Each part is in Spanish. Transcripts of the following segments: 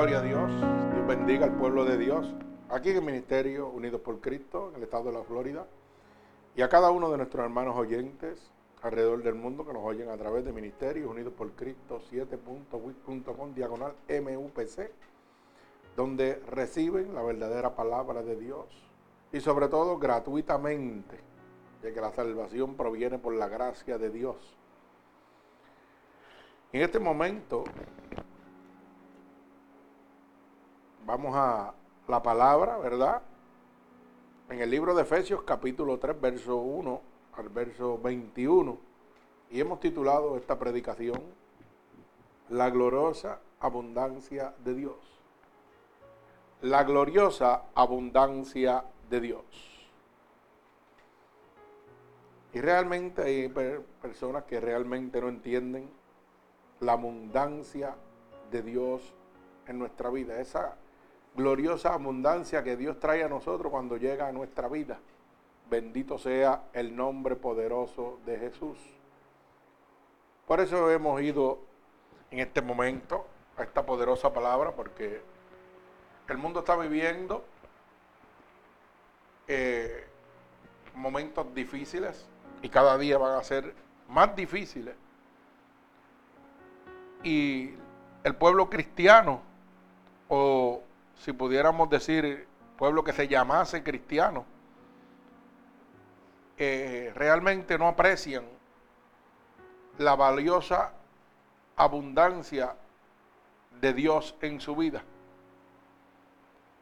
Gloria a Dios. Dios bendiga al pueblo de Dios. Aquí en el Ministerio Unidos por Cristo, en el estado de la Florida. Y a cada uno de nuestros hermanos oyentes alrededor del mundo que nos oyen a través de Ministerios Unidos por Cristo 7.wit.com diagonal MUPC, donde reciben la verdadera palabra de Dios y sobre todo gratuitamente, de que la salvación proviene por la gracia de Dios. En este momento vamos a la palabra, ¿verdad? En el libro de Efesios capítulo 3, verso 1 al verso 21. Y hemos titulado esta predicación La gloriosa abundancia de Dios. La gloriosa abundancia de Dios. Y realmente hay personas que realmente no entienden la abundancia de Dios en nuestra vida. Esa gloriosa abundancia que Dios trae a nosotros cuando llega a nuestra vida. Bendito sea el nombre poderoso de Jesús. Por eso hemos ido en este momento a esta poderosa palabra, porque el mundo está viviendo eh, momentos difíciles y cada día van a ser más difíciles. Y el pueblo cristiano, o si pudiéramos decir pueblo que se llamase cristiano, eh, realmente no aprecian la valiosa abundancia de Dios en su vida.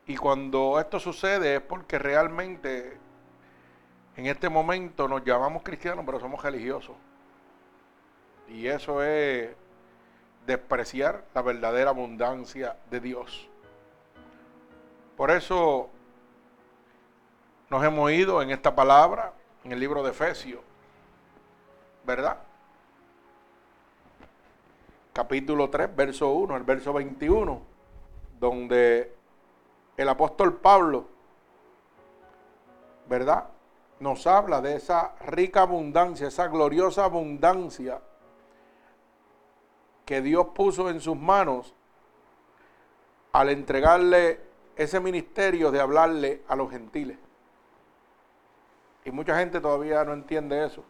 Y cuando esto sucede es porque realmente en este momento nos llamamos cristianos, pero somos religiosos. Y eso es despreciar la verdadera abundancia de Dios. Por eso nos hemos ido en esta palabra, en el libro de Efesios, ¿verdad? Capítulo 3, verso 1, el verso 21, donde el apóstol Pablo, ¿verdad? Nos habla de esa rica abundancia, esa gloriosa abundancia que Dios puso en sus manos al entregarle ese ministerio de hablarle a los gentiles. Y mucha gente todavía no entiende eso.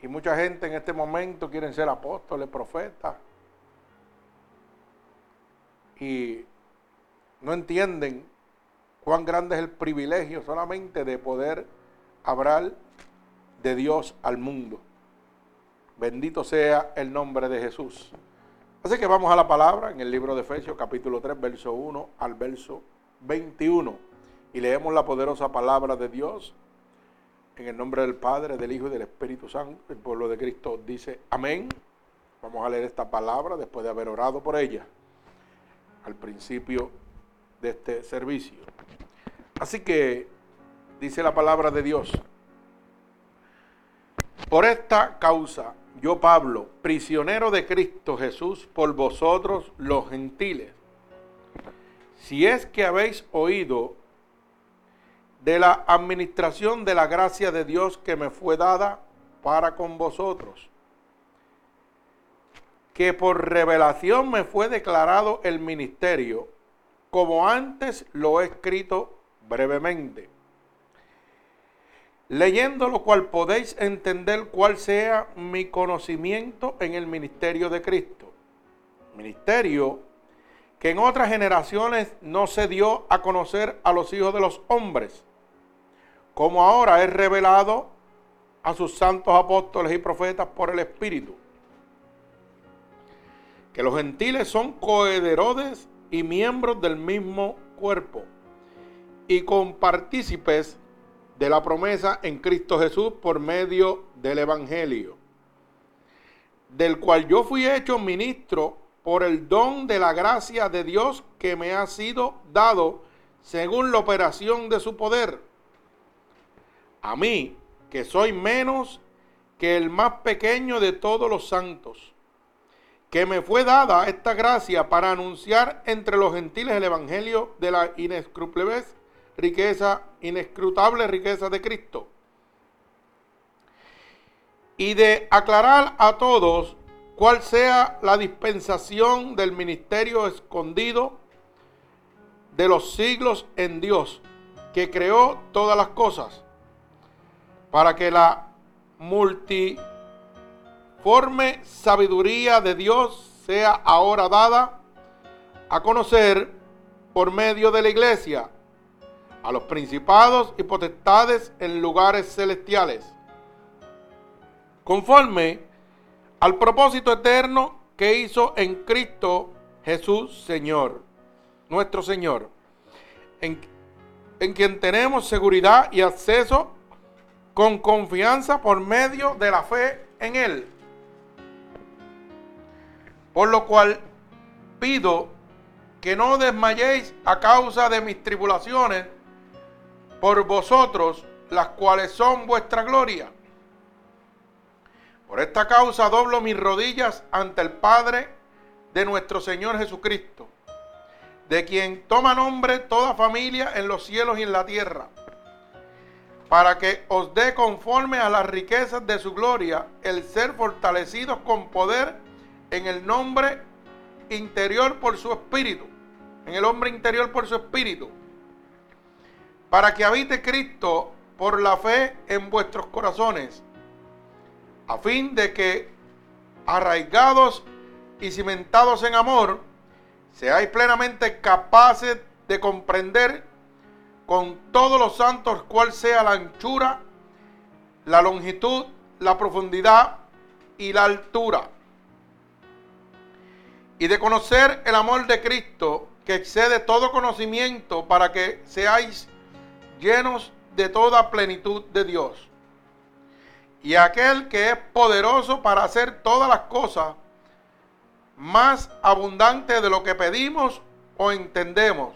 Y mucha gente en este momento quieren ser apóstoles, profetas. Y no entienden cuán grande es el privilegio solamente de poder hablar de Dios al mundo. Bendito sea el nombre de Jesús. Así que vamos a la palabra en el libro de Efesios capítulo 3, verso 1 al verso 21. Y leemos la poderosa palabra de Dios en el nombre del Padre, del Hijo y del Espíritu Santo. El pueblo de Cristo dice amén. Vamos a leer esta palabra después de haber orado por ella al principio de este servicio. Así que dice la palabra de Dios. Por esta causa, yo Pablo, prisionero de Cristo Jesús, por vosotros los gentiles, si es que habéis oído de la administración de la gracia de Dios que me fue dada para con vosotros, que por revelación me fue declarado el ministerio, como antes lo he escrito brevemente, leyendo lo cual podéis entender cuál sea mi conocimiento en el ministerio de Cristo. Ministerio que en otras generaciones no se dio a conocer a los hijos de los hombres, como ahora es revelado a sus santos apóstoles y profetas por el Espíritu. Que los gentiles son cohederodes y miembros del mismo cuerpo y compartícipes de la promesa en Cristo Jesús por medio del Evangelio, del cual yo fui hecho ministro por el don de la gracia de Dios que me ha sido dado según la operación de su poder. A mí, que soy menos que el más pequeño de todos los santos, que me fue dada esta gracia para anunciar entre los gentiles el evangelio de la inescrutable riqueza, inescrutable riqueza de Cristo. Y de aclarar a todos cuál sea la dispensación del ministerio escondido de los siglos en Dios, que creó todas las cosas, para que la multiforme sabiduría de Dios sea ahora dada a conocer por medio de la iglesia a los principados y potestades en lugares celestiales, conforme al propósito eterno que hizo en Cristo Jesús Señor, nuestro Señor, en, en quien tenemos seguridad y acceso con confianza por medio de la fe en Él. Por lo cual pido que no desmayéis a causa de mis tribulaciones por vosotros, las cuales son vuestra gloria. Por esta causa doblo mis rodillas ante el Padre de nuestro Señor Jesucristo, de quien toma nombre toda familia en los cielos y en la tierra, para que os dé conforme a las riquezas de su gloria el ser fortalecidos con poder en el nombre interior por su espíritu en el hombre interior por su espíritu, para que habite Cristo por la fe en vuestros corazones, a fin de que, arraigados y cimentados en amor, seáis plenamente capaces de comprender con todos los santos cuál sea la anchura, la longitud, la profundidad y la altura. Y de conocer el amor de Cristo que excede todo conocimiento para que seáis llenos de toda plenitud de Dios. Y aquel que es poderoso para hacer todas las cosas más abundante de lo que pedimos o entendemos,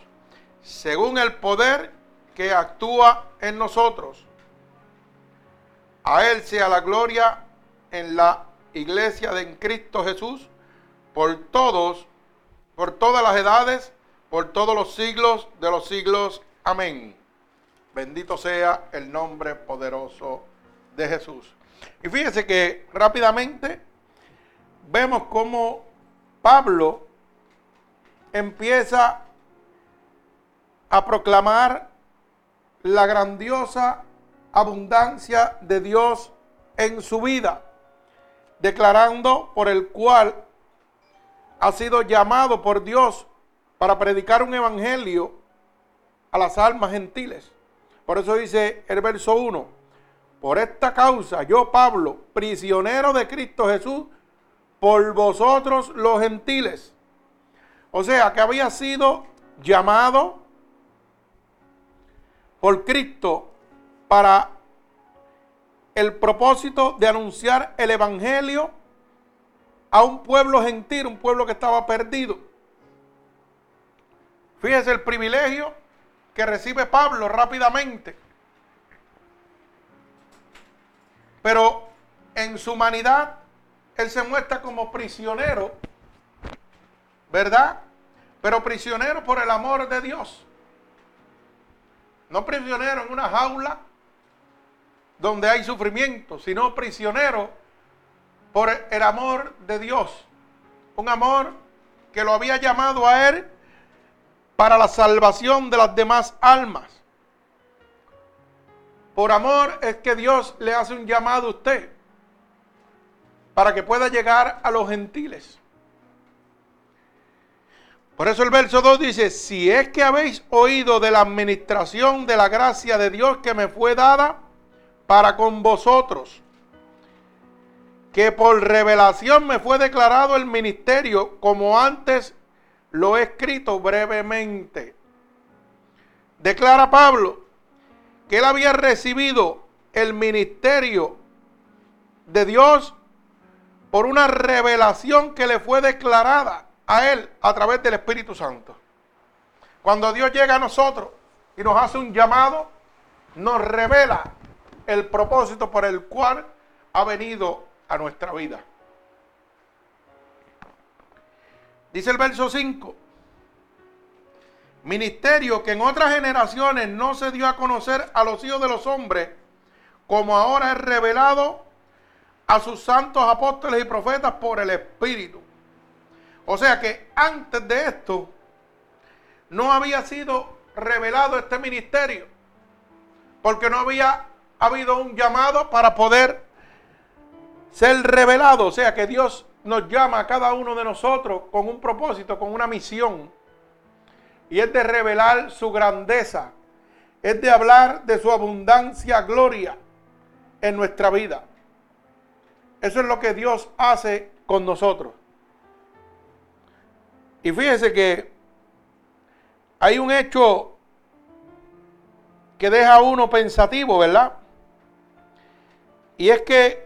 según el poder que actúa en nosotros. A Él sea la gloria en la iglesia de Cristo Jesús por todos, por todas las edades, por todos los siglos de los siglos. Amén. Bendito sea el nombre poderoso de Jesús. Y fíjense que rápidamente vemos cómo Pablo empieza a proclamar la grandiosa abundancia de Dios en su vida, declarando por el cual ha sido llamado por Dios para predicar un evangelio a las almas gentiles. Por eso dice el verso 1, por esta causa yo Pablo, prisionero de Cristo Jesús, por vosotros los gentiles. O sea, que había sido llamado por Cristo para el propósito de anunciar el Evangelio a un pueblo gentil, un pueblo que estaba perdido. Fíjese el privilegio que recibe Pablo rápidamente. Pero en su humanidad, él se muestra como prisionero, ¿verdad? Pero prisionero por el amor de Dios. No prisionero en una jaula donde hay sufrimiento, sino prisionero por el amor de Dios. Un amor que lo había llamado a él para la salvación de las demás almas. Por amor es que Dios le hace un llamado a usted para que pueda llegar a los gentiles. Por eso el verso 2 dice, si es que habéis oído de la administración de la gracia de Dios que me fue dada para con vosotros, que por revelación me fue declarado el ministerio como antes lo he escrito brevemente. Declara Pablo que él había recibido el ministerio de Dios por una revelación que le fue declarada a él a través del Espíritu Santo. Cuando Dios llega a nosotros y nos hace un llamado, nos revela el propósito por el cual ha venido a nuestra vida. Dice el verso 5. Ministerio que en otras generaciones no se dio a conocer a los hijos de los hombres, como ahora es revelado a sus santos apóstoles y profetas por el Espíritu. O sea que antes de esto no había sido revelado este ministerio, porque no había habido un llamado para poder ser revelado. O sea que Dios nos llama a cada uno de nosotros con un propósito, con una misión. Y es de revelar su grandeza, es de hablar de su abundancia, gloria en nuestra vida. Eso es lo que Dios hace con nosotros. Y fíjese que hay un hecho que deja a uno pensativo, ¿verdad? Y es que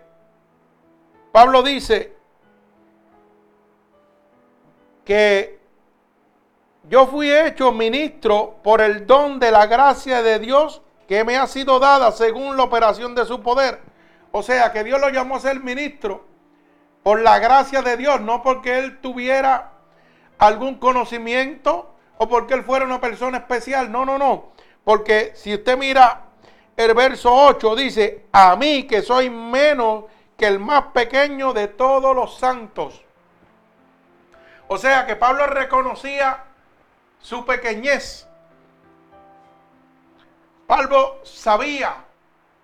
Pablo dice que yo fui hecho ministro por el don de la gracia de Dios que me ha sido dada según la operación de su poder. O sea, que Dios lo llamó a ser ministro por la gracia de Dios, no porque él tuviera algún conocimiento o porque él fuera una persona especial. No, no, no. Porque si usted mira el verso 8, dice, a mí que soy menos que el más pequeño de todos los santos. O sea que Pablo reconocía su pequeñez. Pablo sabía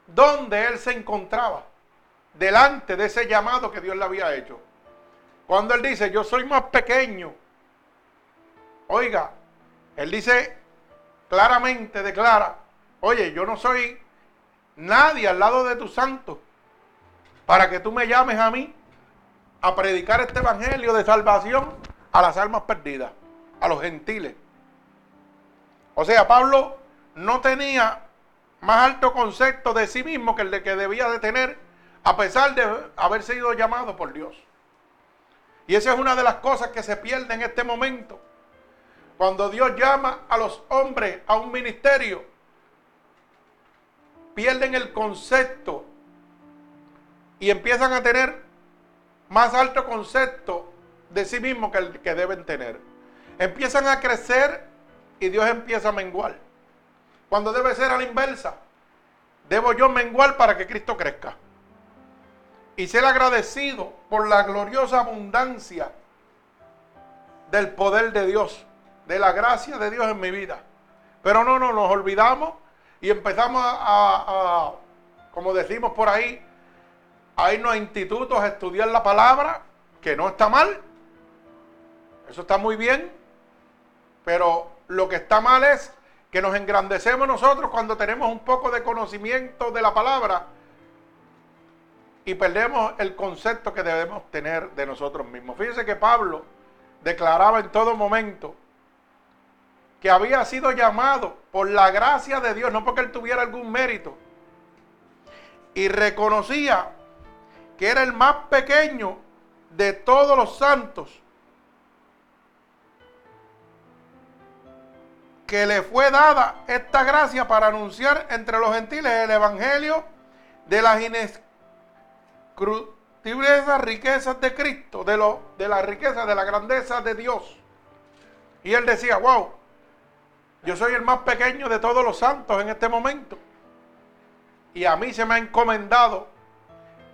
dónde él se encontraba delante de ese llamado que Dios le había hecho. Cuando él dice, yo soy más pequeño. Oiga, él dice claramente, declara, oye, yo no soy nadie al lado de tu santo para que tú me llames a mí a predicar este evangelio de salvación a las almas perdidas a los gentiles. O sea, Pablo no tenía más alto concepto de sí mismo que el de que debía de tener a pesar de haber sido llamado por Dios. Y esa es una de las cosas que se pierde en este momento. Cuando Dios llama a los hombres a un ministerio, pierden el concepto y empiezan a tener más alto concepto de sí mismo que el que deben tener empiezan a crecer y Dios empieza a menguar. Cuando debe ser a la inversa. Debo yo menguar para que Cristo crezca. Y ser agradecido por la gloriosa abundancia del poder de Dios, de la gracia de Dios en mi vida. Pero no, no, nos olvidamos y empezamos a, como decimos por ahí, a irnos a institutos a estudiar la palabra, que no está mal. Eso está muy bien, pero lo que está mal es que nos engrandecemos nosotros cuando tenemos un poco de conocimiento de la palabra y perdemos el concepto que debemos tener de nosotros mismos. Fíjense que Pablo declaraba en todo momento que había sido llamado por la gracia de Dios, no porque él tuviera algún mérito, y reconocía que era el más pequeño de todos los santos que le fue dada esta gracia para anunciar entre los gentiles el evangelio de las inescrutables riquezas de Cristo, de, lo, de la riqueza, de la grandeza de Dios. Y él decía, wow, yo soy el más pequeño de todos los santos en este momento. Y a mí se me ha encomendado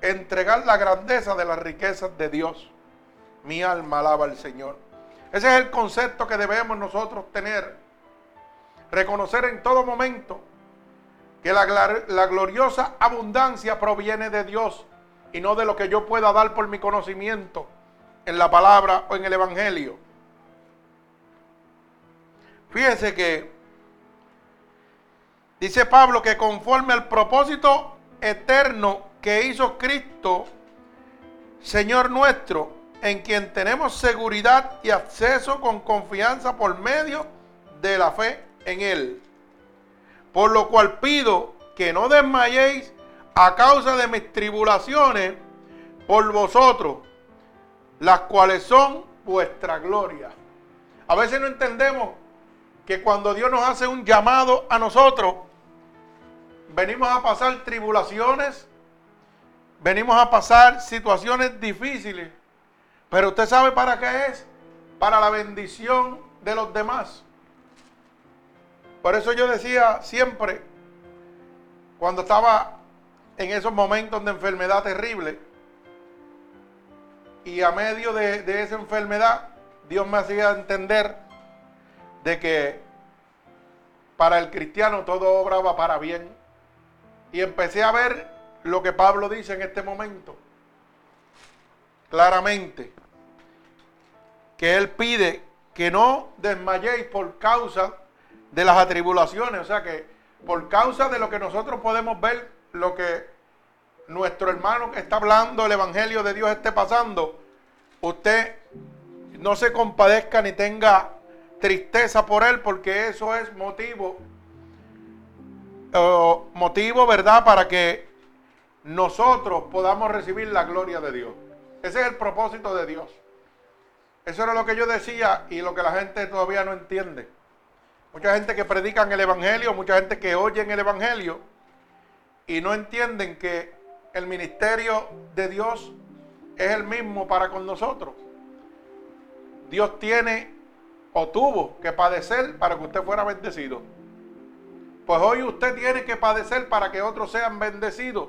entregar la grandeza de las riquezas de Dios. Mi alma alaba al Señor. Ese es el concepto que debemos nosotros tener reconocer en todo momento que la, la, gloriosa abundancia proviene de Dios y no de lo que yo pueda dar por mi conocimiento en la palabra o en el Evangelio. Fíjense que dice Pablo que conforme al propósito eterno que hizo Cristo, Señor nuestro, en quien tenemos seguridad y acceso con confianza por medio de la fe en él. Por lo cual pido que no desmayéis a causa de mis tribulaciones por vosotros, las cuales son vuestra gloria. A veces no entendemos que cuando Dios nos hace un llamado a nosotros, venimos a pasar tribulaciones, venimos a pasar situaciones difíciles, pero usted sabe para qué es, para la bendición de los demás. Por eso yo decía siempre, cuando estaba en esos momentos de enfermedad terrible, Y a medio de, de esa enfermedad, Dios me hacía entender de que para el cristiano todo obraba para bien. Y empecé a ver lo que Pablo dice en este momento. Claramente. Que él pide que no desmayéis por causa de las atribulaciones. O sea que por causa de lo que nosotros podemos ver, lo que nuestro hermano que está hablando, el Evangelio de Dios esté pasando, usted no se compadezca ni tenga tristeza por él, porque eso es motivo, motivo, ¿verdad?, para que nosotros podamos recibir la gloria de Dios. Ese es el propósito de Dios. Eso era lo que yo decía y lo que la gente todavía no entiende. Mucha gente que predican el Evangelio, mucha gente que oyen el Evangelio y no entienden que el ministerio de Dios es el mismo para con nosotros. Dios tiene o tuvo que padecer para que usted fuera bendecido. Pues hoy usted tiene que padecer para que otros sean bendecidos.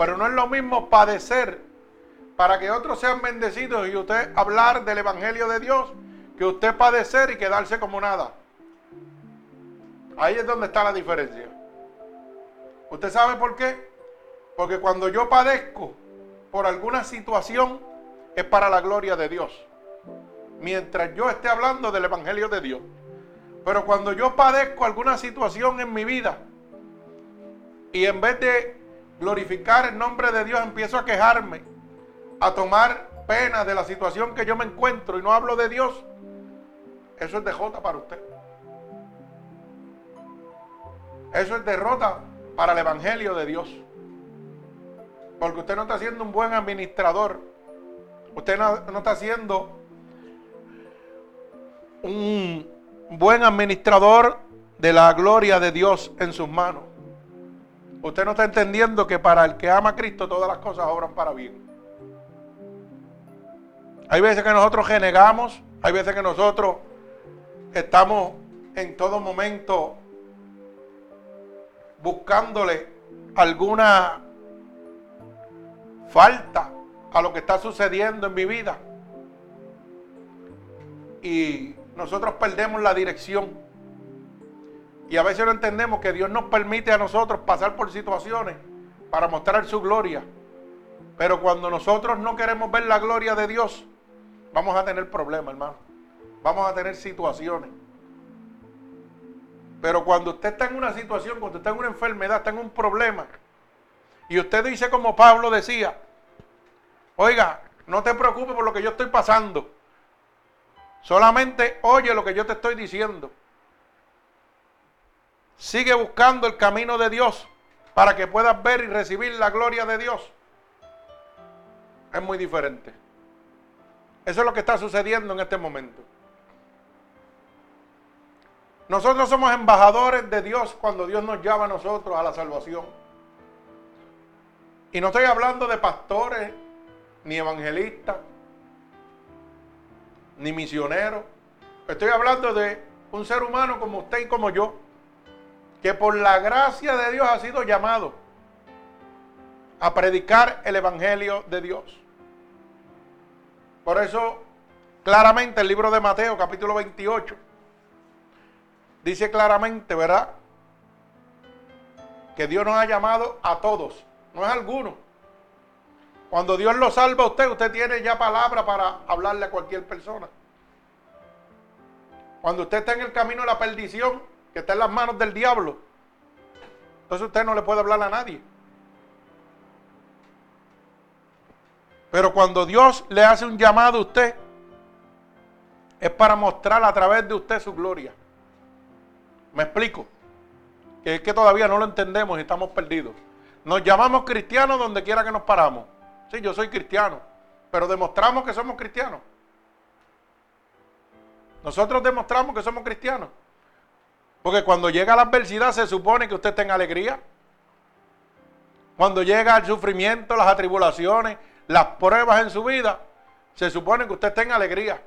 Pero no es lo mismo padecer para que otros sean bendecidos y usted hablar del Evangelio de Dios que usted padecer y quedarse como nada. Ahí es donde está la diferencia. ¿Usted sabe por qué? Porque cuando yo padezco por alguna situación es para la gloria de Dios. Mientras yo esté hablando del Evangelio de Dios. Pero cuando yo padezco alguna situación en mi vida y en vez de glorificar el nombre de Dios empiezo a quejarme, a tomar pena de la situación que yo me encuentro y no hablo de Dios, eso es derrota para usted. Eso es derrota para el Evangelio de Dios. Porque usted no está siendo un buen administrador. Usted no, no está siendo un buen administrador de la gloria de Dios en sus manos. Usted no está entendiendo que para el que ama a Cristo todas las cosas obran para bien. Hay veces que nosotros renegamos, hay veces que nosotros estamos en todo momento buscándole alguna falta a lo que está sucediendo en mi vida. Y nosotros perdemos la dirección. Y a veces no entendemos que Dios nos permite a nosotros pasar por situaciones para mostrar su gloria. Pero cuando nosotros no queremos ver la gloria de Dios, vamos a tener problemas, hermano. Vamos a tener situaciones. Pero cuando usted está en una situación, cuando usted está en una enfermedad, está en un problema, y usted dice como Pablo decía, oiga, no te preocupes por lo que yo estoy pasando. Solamente oye lo que yo te estoy diciendo. Sigue buscando el camino de Dios para que puedas ver y recibir la gloria de Dios. Es muy diferente. Eso es lo que está sucediendo en este momento. Nosotros somos embajadores de Dios cuando Dios nos llama a nosotros a la salvación. Y no estoy hablando de pastores, ni evangelistas, ni misioneros. Estoy hablando de un ser humano como usted y como yo, que por la gracia de Dios ha sido llamado a predicar el Evangelio de Dios. Por eso, claramente el libro de Mateo, capítulo 28, dice claramente, ¿verdad? Que Dios nos ha llamado a todos, no es alguno. Cuando Dios lo salva a usted, usted tiene ya palabra para hablarle a cualquier persona. Cuando usted está en el camino de la perdición, que está en las manos del diablo, entonces usted no le puede hablar a nadie. Pero cuando Dios le hace un llamado a usted, es para mostrar a través de usted su gloria. Me explico. Que es que todavía no lo entendemos y estamos perdidos. Nos llamamos cristianos donde quiera que nos paramos. Sí, yo soy cristiano. Pero demostramos que somos cristianos. Nosotros demostramos que somos cristianos. Porque cuando llega la adversidad se supone que usted tenga alegría. Cuando llega el sufrimiento, las atribulaciones, las pruebas en su vida, se supone que usted tenga alegría.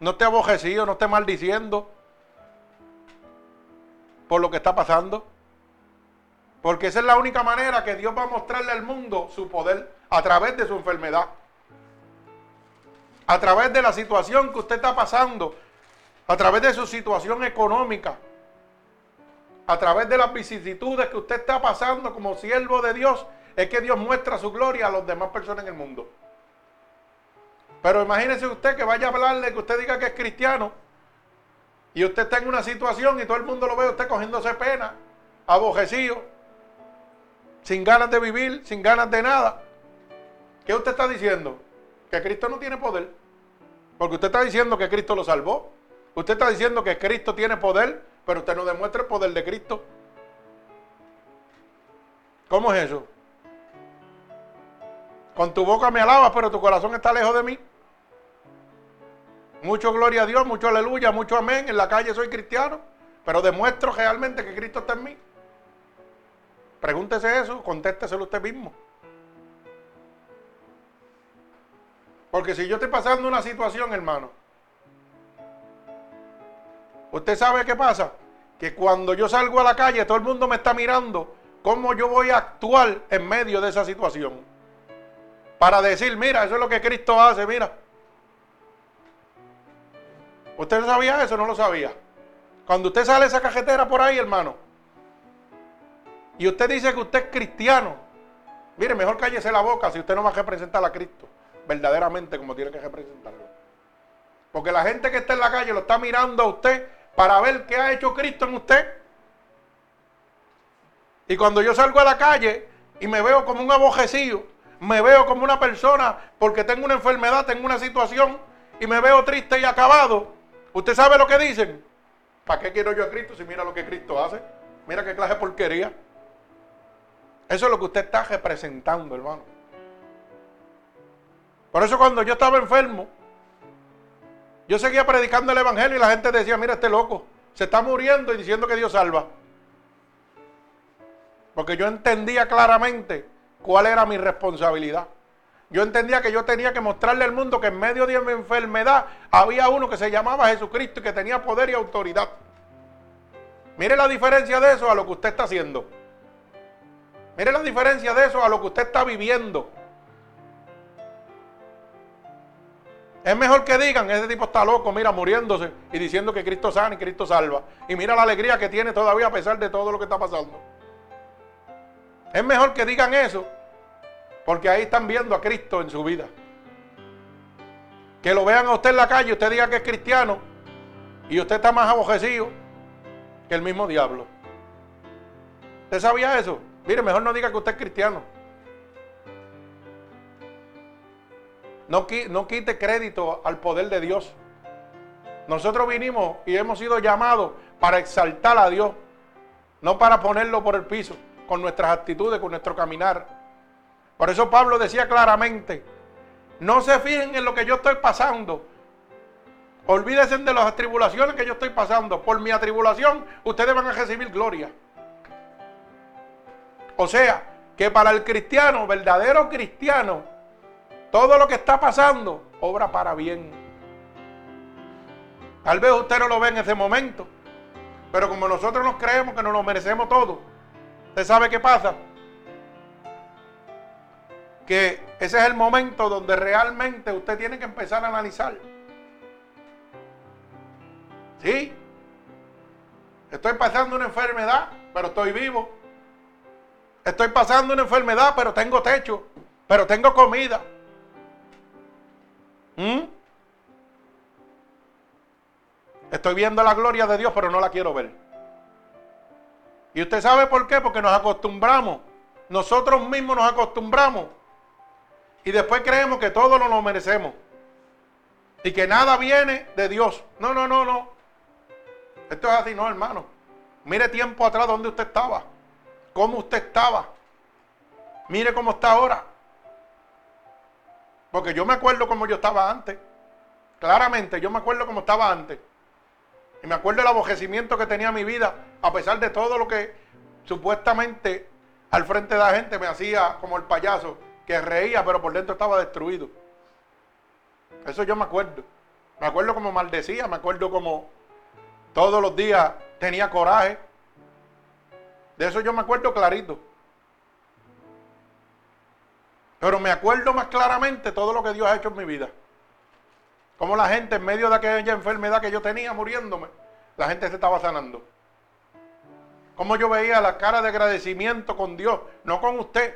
No esté abojecido, no esté maldiciendo por lo que está pasando. Porque esa es la única manera que Dios va a mostrarle al mundo su poder a través de su enfermedad. A través de la situación que usted está pasando. A través de su situación económica. A través de las vicisitudes que usted está pasando como siervo de Dios. Es que Dios muestra su gloria a las demás personas en el mundo. Pero imagínese usted que vaya a hablarle, que usted diga que es cristiano. Y usted está en una situación y todo el mundo lo ve usted cogiéndose pena, abojecido sin ganas de vivir, sin ganas de nada. ¿Qué usted está diciendo? Que Cristo no tiene poder. Porque usted está diciendo que Cristo lo salvó. Usted está diciendo que Cristo tiene poder, pero usted no demuestra el poder de Cristo. ¿Cómo es eso? Con tu boca me alabas, pero tu corazón está lejos de mí. Mucho gloria a Dios, mucho aleluya, mucho amén. En la calle soy cristiano, pero demuestro realmente que Cristo está en mí. Pregúntese eso, contésteselo usted mismo. Porque si yo estoy pasando una situación, hermano, usted sabe qué pasa, que cuando yo salgo a la calle, todo el mundo me está mirando cómo yo voy a actuar en medio de esa situación. Para decir, mira, eso es lo que Cristo hace, mira. ¿Usted no sabía eso? No lo sabía. Cuando usted sale esa cajetera por ahí, hermano, y usted dice que usted es cristiano, mire, mejor cállese la boca si usted no va a representar a Cristo verdaderamente como tiene que representarlo. Porque la gente que está en la calle lo está mirando a usted para ver qué ha hecho Cristo en usted. Y cuando yo salgo a la calle y me veo como un abojecido, me veo como una persona porque tengo una enfermedad, tengo una situación y me veo triste y acabado, ¿usted sabe lo que dicen? ¿Para qué quiero yo a Cristo si mira lo que Cristo hace? Mira qué clase de porquería. Eso es lo que usted está representando, hermano. Por eso cuando yo estaba enfermo, yo seguía predicando el Evangelio y la gente decía, mira este loco, se está muriendo y diciendo que Dios salva. Porque yo entendía claramente cuál era mi responsabilidad. Yo entendía que yo tenía que mostrarle al mundo que en medio de mi enfermedad había uno que se llamaba Jesucristo y que tenía poder y autoridad. Mire la diferencia de eso a lo que usted está haciendo. Mire la diferencia de eso a lo que usted está viviendo. Es mejor que digan, ese tipo está loco, mira, muriéndose y diciendo que Cristo sana y Cristo salva. Y mira la alegría que tiene todavía a pesar de todo lo que está pasando. Es mejor que digan eso, porque ahí están viendo a Cristo en su vida. Que lo vean a usted en la calle, usted diga que es cristiano y usted está más abojecido que el mismo diablo. ¿Usted sabía eso? Mire, mejor no diga que usted es cristiano. No, no quite crédito al poder de Dios. Nosotros vinimos y hemos sido llamados para exaltar a Dios, no para ponerlo por el piso, con nuestras actitudes, con nuestro caminar. Por eso Pablo decía claramente, no se fijen en lo que yo estoy pasando. Olvídense de las atribulaciones que yo estoy pasando. Por mi atribulación, ustedes van a recibir gloria. O sea, que para el cristiano, verdadero cristiano, todo lo que está pasando obra para bien. Tal vez usted no lo ve en ese momento, pero como nosotros nos creemos que nos lo merecemos todo, ¿usted sabe qué pasa? Que ese es el momento donde realmente usted tiene que empezar a analizar. Sí, estoy pasando una enfermedad, pero estoy vivo. Estoy pasando una enfermedad, pero tengo techo, pero tengo comida. ¿Mm? Estoy viendo la gloria de Dios, pero no la quiero ver. ¿Y usted sabe por qué? Porque nos acostumbramos. Nosotros mismos nos acostumbramos. Y después creemos que todo lo merecemos. Y que nada viene de Dios. No, no, no, no. Esto es así, no, hermano. Mire tiempo atrás donde usted estaba. Cómo usted estaba. Mire cómo está ahora. Porque yo me acuerdo como yo estaba antes. Claramente, yo me acuerdo como estaba antes. Y me acuerdo el abojecimiento que tenía mi vida, a pesar de todo lo que supuestamente al frente de la gente me hacía como el payaso, que reía, pero por dentro estaba destruido. Eso yo me acuerdo. Me acuerdo como maldecía, me acuerdo como todos los días tenía coraje. De eso yo me acuerdo clarito. Pero me acuerdo más claramente todo lo que Dios ha hecho en mi vida. Como la gente en medio de aquella enfermedad que yo tenía muriéndome, la gente se estaba sanando. Como yo veía la cara de agradecimiento con Dios, no con usted,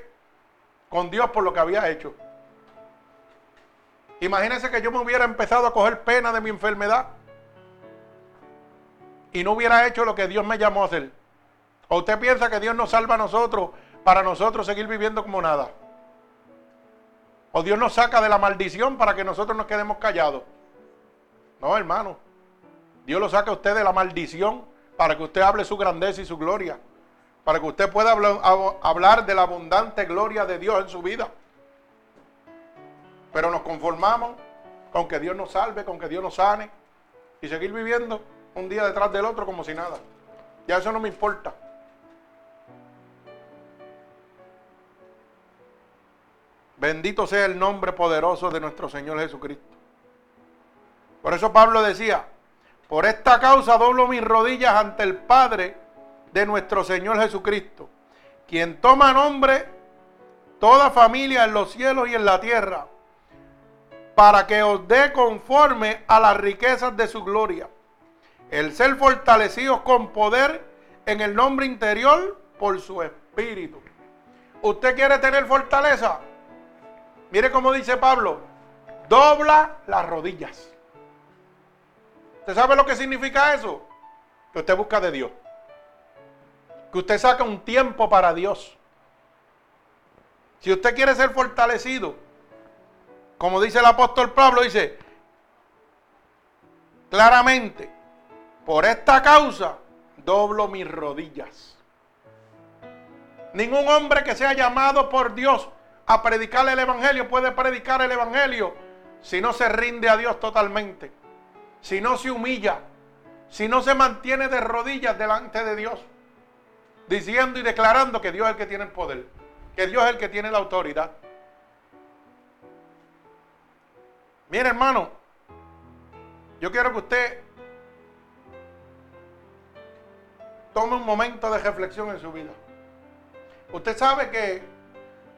con Dios por lo que había hecho. Imagínense que yo me hubiera empezado a coger pena de mi enfermedad y no hubiera hecho lo que Dios me llamó a hacer. ¿O usted piensa que Dios nos salva a nosotros para nosotros seguir viviendo como nada? ¿O Dios nos saca de la maldición para que nosotros nos quedemos callados? No, hermano. Dios lo saca a usted de la maldición para que usted hable su grandeza y su gloria. Para que usted pueda hablar de la abundante gloria de Dios en su vida. Pero nos conformamos con que Dios nos salve, con que Dios nos sane y seguir viviendo un día detrás del otro como si nada. Ya eso no me importa. Bendito sea el nombre poderoso de nuestro Señor Jesucristo. Por eso Pablo decía, por esta causa doblo mis rodillas ante el Padre de nuestro Señor Jesucristo, quien toma nombre toda familia en los cielos y en la tierra para que os dé conforme a las riquezas de su gloria. El ser fortalecidos con poder en el nombre interior por su espíritu. ¿Usted quiere tener fortaleza? Mire cómo dice Pablo, dobla las rodillas. ¿Usted sabe lo que significa eso? Que usted busca de Dios. Que usted saca un tiempo para Dios. Si usted quiere ser fortalecido, como dice el apóstol Pablo, dice, claramente, por esta causa doblo mis rodillas. Ningún hombre que sea llamado por Dios a predicar el Evangelio puede predicar el Evangelio si no se rinde a Dios totalmente, si no se humilla, si no se mantiene de rodillas delante de Dios, diciendo y declarando que Dios es el que tiene el poder, que Dios es el que tiene la autoridad. Mire, hermano, yo quiero que usted tome un momento de reflexión en su vida. Usted sabe que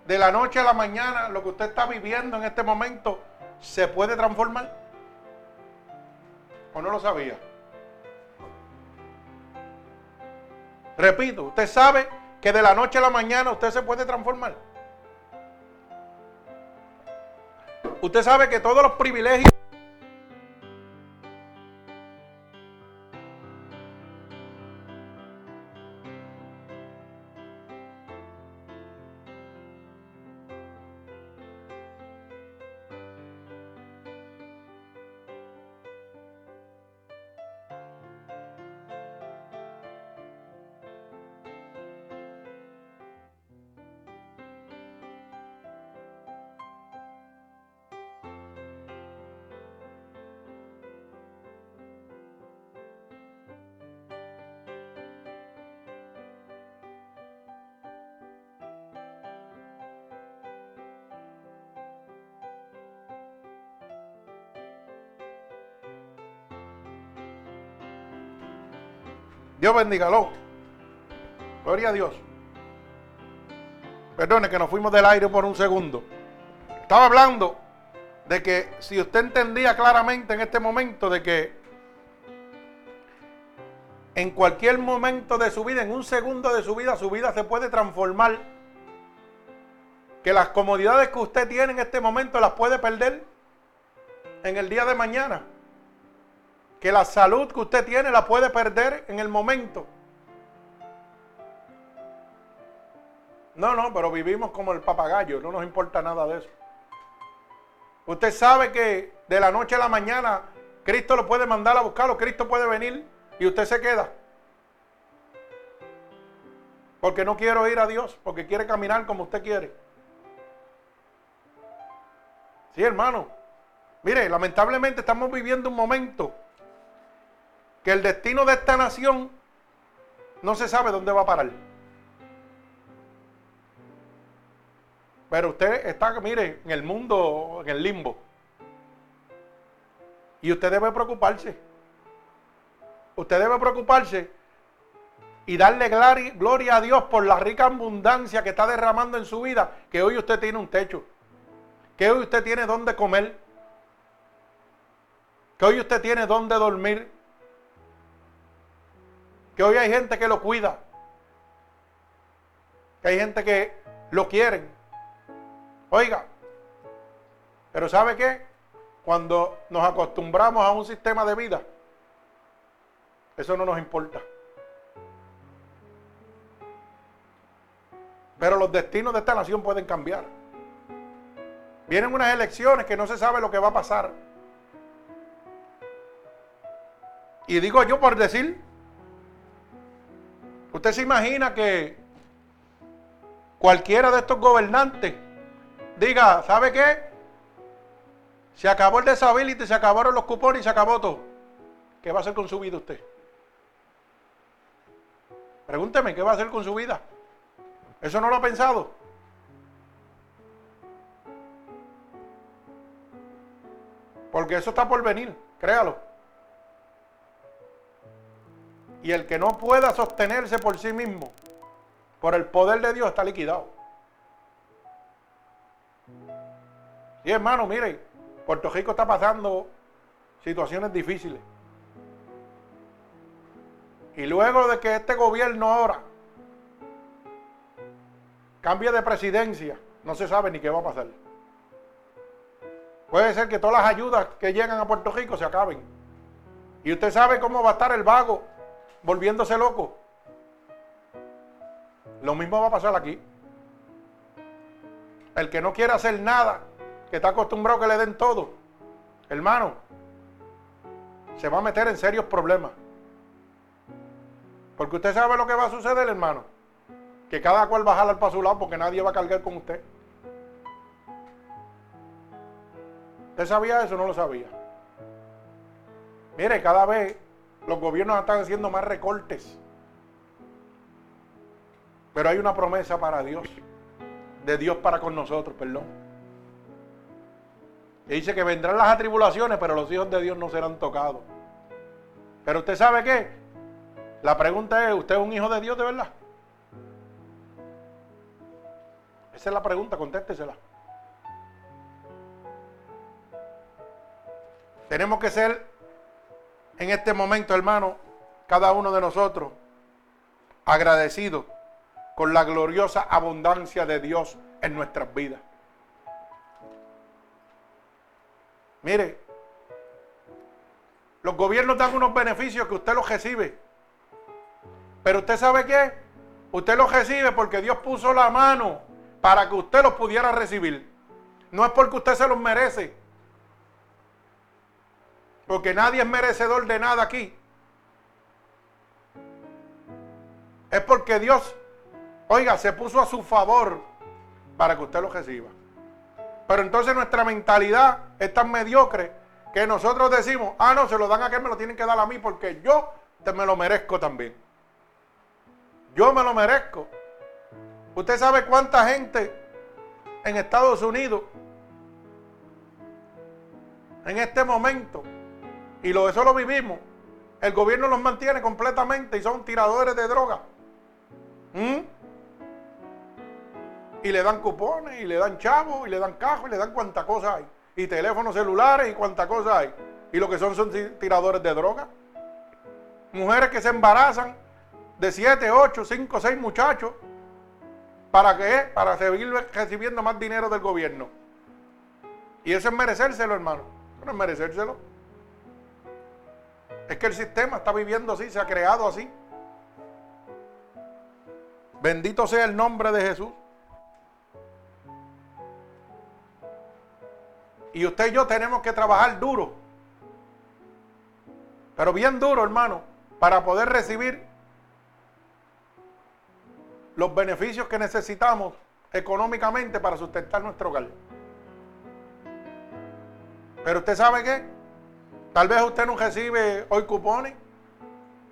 de la noche a la mañana lo que usted está viviendo en este momento se puede transformar. ¿O no lo sabía? Repito, usted sabe que de la noche a la mañana usted se puede transformar. Usted sabe que todos los privilegios Dios bendígalo. Gloria a Dios. Perdone que nos fuimos del aire por un segundo. Estaba hablando de que si usted entendía claramente en este momento de que en cualquier momento de su vida, en un segundo de su vida, su vida se puede transformar. Que las comodidades que usted tiene en este momento las puede perder en el día de mañana que la salud que usted tiene la puede perder en el momento. No, no, pero vivimos como el papagayo, no nos importa nada de eso. Usted sabe que de la noche a la mañana Cristo lo puede mandar a buscarlo, Cristo puede venir y usted se queda. Porque no quiero ir a Dios, porque quiere caminar como usted quiere. Sí, hermano. Mire, lamentablemente estamos viviendo un momento que el destino de esta nación no se sabe dónde va a parar. Pero usted está, mire, en el mundo, en el limbo. Y usted debe preocuparse. Usted debe preocuparse y darle gloria a Dios por la rica abundancia que está derramando en su vida, que hoy usted tiene un techo, que hoy usted tiene donde comer, que hoy usted tiene donde dormir, que hoy hay gente que lo cuida, que hay gente que lo quiere. Oiga, pero ¿sabe qué? Cuando nos acostumbramos a un sistema de vida, eso no nos importa. Pero los destinos de esta nación pueden cambiar. Vienen unas elecciones que no se sabe lo que va a pasar. Y digo yo por decir, usted se imagina que cualquiera de estos gobernantes diga, ¿sabe qué? Se acabó el disability, se acabaron los cupones y se acabó todo. ¿Qué va a hacer con su vida usted? Pregúnteme, ¿qué va a hacer con su vida? ¿Eso no lo ha pensado? Porque eso está por venir, créalo. Y el que no pueda sostenerse por sí mismo, por el poder de Dios, está liquidado. Y hermano, mire, Puerto Rico está pasando situaciones difíciles. Y luego de que este gobierno ahora cambie de presidencia, no se sabe ni qué va a pasar. Puede ser que todas las ayudas que llegan a Puerto Rico se acaben. Y usted sabe cómo va a estar el vago volviéndose loco. Lo mismo va a pasar aquí. El que no quiere hacer nada, que está acostumbrado que le den todo, hermano, se va a meter en serios problemas. Porque usted sabe lo que va a suceder, hermano. Que cada cual va a jalar para su lado porque nadie va a cargar con usted. ¿Usted sabía eso o no lo sabía? Mire, cada vez los gobiernos están haciendo más recortes. Pero hay una promesa para Dios. De Dios para con nosotros, perdón. Y dice que vendrán las atribulaciones, pero los hijos de Dios no serán tocados. Pero usted sabe qué? La pregunta es, ¿usted es un hijo de Dios de verdad? Esa es la pregunta, contéstesela. Tenemos que ser en este momento, hermano, cada uno de nosotros agradecidos con la gloriosa abundancia de Dios en nuestras vidas. Mire, los gobiernos dan unos beneficios que usted los recibe pero usted sabe qué? Usted los recibe porque Dios puso la mano para que usted los pudiera recibir. No es porque usted se los merece. Porque nadie es merecedor de nada aquí. Es porque Dios, oiga, se puso a su favor para que usted los reciba. Pero entonces nuestra mentalidad es tan mediocre que nosotros decimos, ah, no, se lo dan a aquel, me lo tienen que dar a mí porque yo me lo merezco también. Yo me lo merezco. Usted sabe cuánta gente en Estados Unidos en este momento, y lo, eso lo vivimos, el gobierno los mantiene completamente y son tiradores de droga. ¿Mm? Y le dan cupones, y le dan chavos, y le dan cajos, y le dan cuánta cosa hay. Y teléfonos celulares, y cuánta cosa hay. Y lo que son son tiradores de droga. Mujeres que se embarazan de 7, 8, 5, 6 muchachos. ¿Para qué? Para seguir recibiendo más dinero del gobierno. Y eso es merecérselo, hermano. No es merecérselo. Es que el sistema está viviendo así, se ha creado así. Bendito sea el nombre de Jesús. Y usted y yo tenemos que trabajar duro. Pero bien duro, hermano, para poder recibir los beneficios que necesitamos económicamente para sustentar nuestro hogar. Pero usted sabe qué? Tal vez usted no recibe hoy cupones,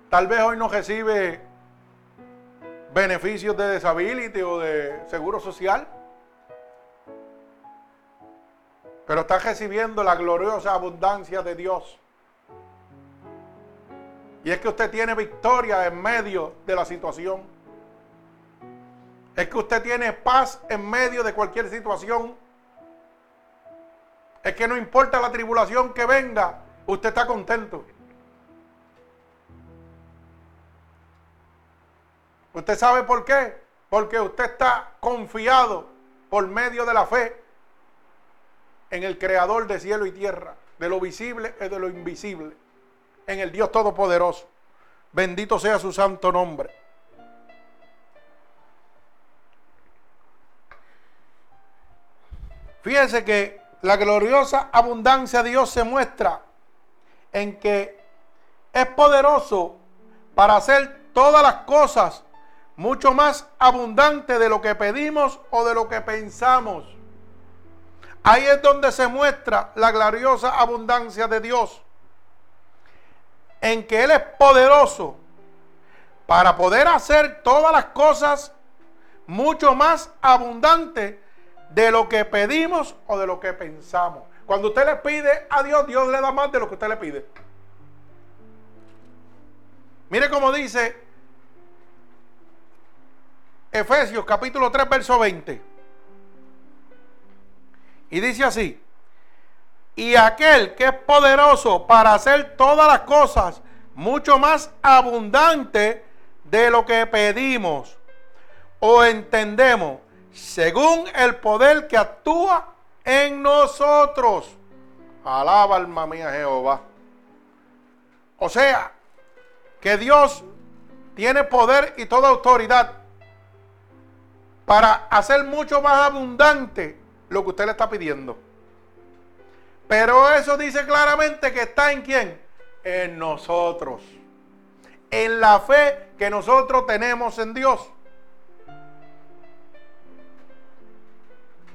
tal vez hoy no recibe beneficios de disability o de seguro social, pero está recibiendo la gloriosa abundancia de Dios. Y es que usted tiene victoria en medio de la situación. Es que usted tiene paz en medio de cualquier situación. Es que no importa la tribulación que venga, usted está contento. ¿Usted sabe por qué? Porque usted está confiado por medio de la fe en el creador de cielo y tierra, de lo visible y de lo invisible, en el Dios Todopoderoso. Bendito sea su santo nombre. Fíjense que la gloriosa abundancia de Dios se muestra en que es poderoso para hacer todas las cosas mucho más abundante de lo que pedimos o de lo que pensamos. Ahí es donde se muestra la gloriosa abundancia de Dios. En que Él es poderoso para poder hacer todas las cosas mucho más abundante de lo que pedimos o de lo que pensamos. Cuando usted le pide a Dios, Dios le da más de lo que usted le pide. Mire cómo dice Efesios capítulo 3, verso 20. Y dice así, y aquel que es poderoso para hacer todas las cosas mucho más abundante de lo que pedimos o entendemos, según el poder que actúa en nosotros. Alaba alma mía Jehová. O sea, que Dios tiene poder y toda autoridad para hacer mucho más abundante lo que usted le está pidiendo. Pero eso dice claramente que está en quién? En nosotros. En la fe que nosotros tenemos en Dios.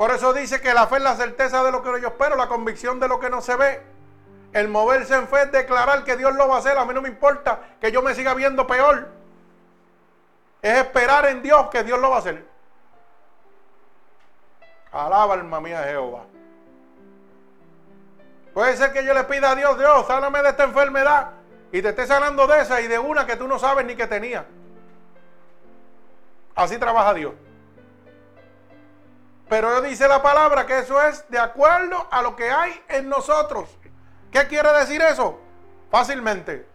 Por eso dice que la fe es la certeza de lo que yo espero, la convicción de lo que no se ve. El moverse en fe es declarar que Dios lo va a hacer. A mí no me importa que yo me siga viendo peor. Es esperar en Dios que Dios lo va a hacer. Alaba alma mía Jehová. Puede ser que yo le pida a Dios, Dios, sáname de esta enfermedad. Y te esté sanando de esa y de una que tú no sabes ni que tenía. Así trabaja Dios. Pero dice la palabra que eso es de acuerdo a lo que hay en nosotros. ¿Qué quiere decir eso? Fácilmente.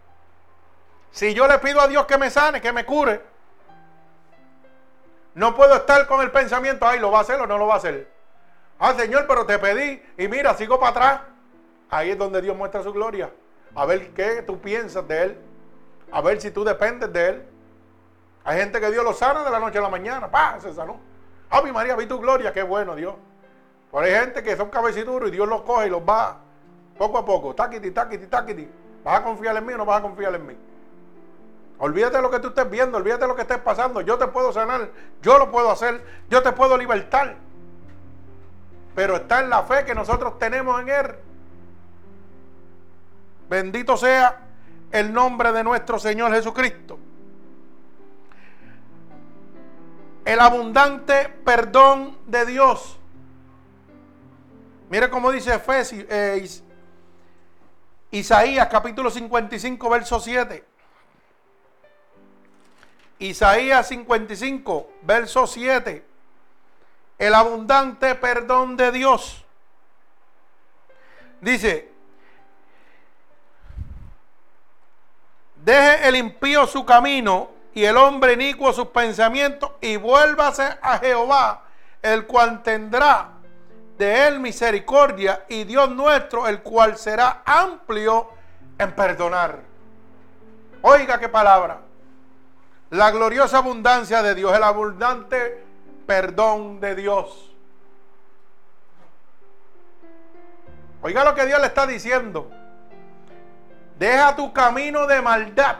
Si yo le pido a Dios que me sane, que me cure, no puedo estar con el pensamiento, ay, ¿lo va a hacer o no lo va a hacer? Ah, Señor, pero te pedí y mira, sigo para atrás. Ahí es donde Dios muestra su gloria. A ver qué tú piensas de Él. A ver si tú dependes de Él. Hay gente que Dios lo sana de la noche a la mañana. ¡Pah! Se sanó. ¡Ah, mi María, vi tu gloria! ¡Qué bueno, Dios! Pero hay gente que son cabeciduros y Dios los coge y los va poco a poco. Taquiti, taquiti, taquiti. ¿Vas a confiar en mí o no vas a confiar en mí? Olvídate de lo que tú estés viendo, olvídate de lo que estés pasando. Yo te puedo sanar, yo lo puedo hacer, yo te puedo libertar. Pero está en la fe que nosotros tenemos en Él. Bendito sea el nombre de nuestro Señor Jesucristo. El abundante perdón de Dios. Mire cómo dice Efesios, eh, Isaías capítulo 55, verso 7. Isaías 55, verso 7. El abundante perdón de Dios. Dice, deje el impío su camino y el hombre inicuo sus pensamientos y vuélvase a Jehová, el cual tendrá de él misericordia y Dios nuestro, el cual será amplio en perdonar. Oiga qué palabra. La gloriosa abundancia de Dios, el abundante perdón de Dios. Oiga lo que Dios le está diciendo. Deja tu camino de maldad.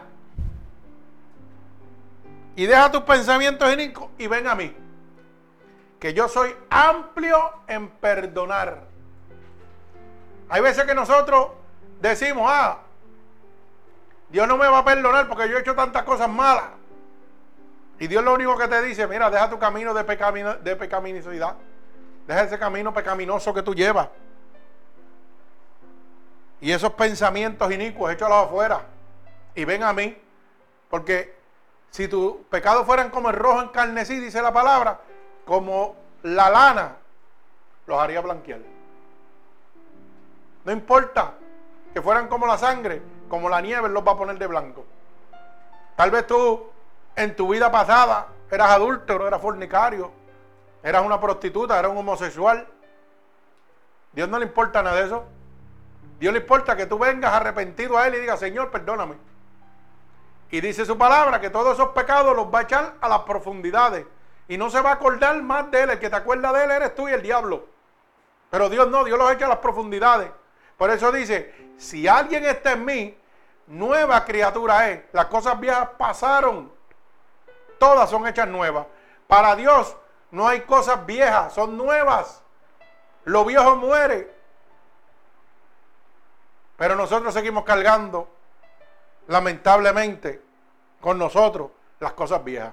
Y deja tus pensamientos inicuos y ven a mí. Que yo soy amplio en perdonar. Hay veces que nosotros decimos, ah, Dios no me va a perdonar porque yo he hecho tantas cosas malas. Y Dios lo único que te dice, mira, deja tu camino de, de pecaminosidad. Deja ese camino pecaminoso que tú llevas. Y esos pensamientos inicuos, échalos afuera. y ven a mí. Porque si tus pecados fueran como el rojo en carnesí, dice la palabra, como la lana, los haría blanquear. No importa que fueran como la sangre, como la nieve, los va a poner de blanco. Tal vez tú en tu vida pasada eras adúltero, eras fornicario, eras una prostituta, eras un homosexual. Dios no le importa nada de eso. Dios le importa que tú vengas arrepentido a Él y digas, Señor, perdóname. Y dice su palabra que todos esos pecados los va a echar a las profundidades. Y no se va a acordar más de Él. El que te acuerda de Él eres tú y el diablo. Pero Dios no, Dios los echa a las profundidades. Por eso dice, si alguien está en mí, nueva criatura es. Las cosas viejas pasaron. Todas son hechas nuevas. Para Dios no hay cosas viejas, son nuevas. Lo viejo muere. Pero nosotros seguimos cargando, lamentablemente, con nosotros las cosas viejas.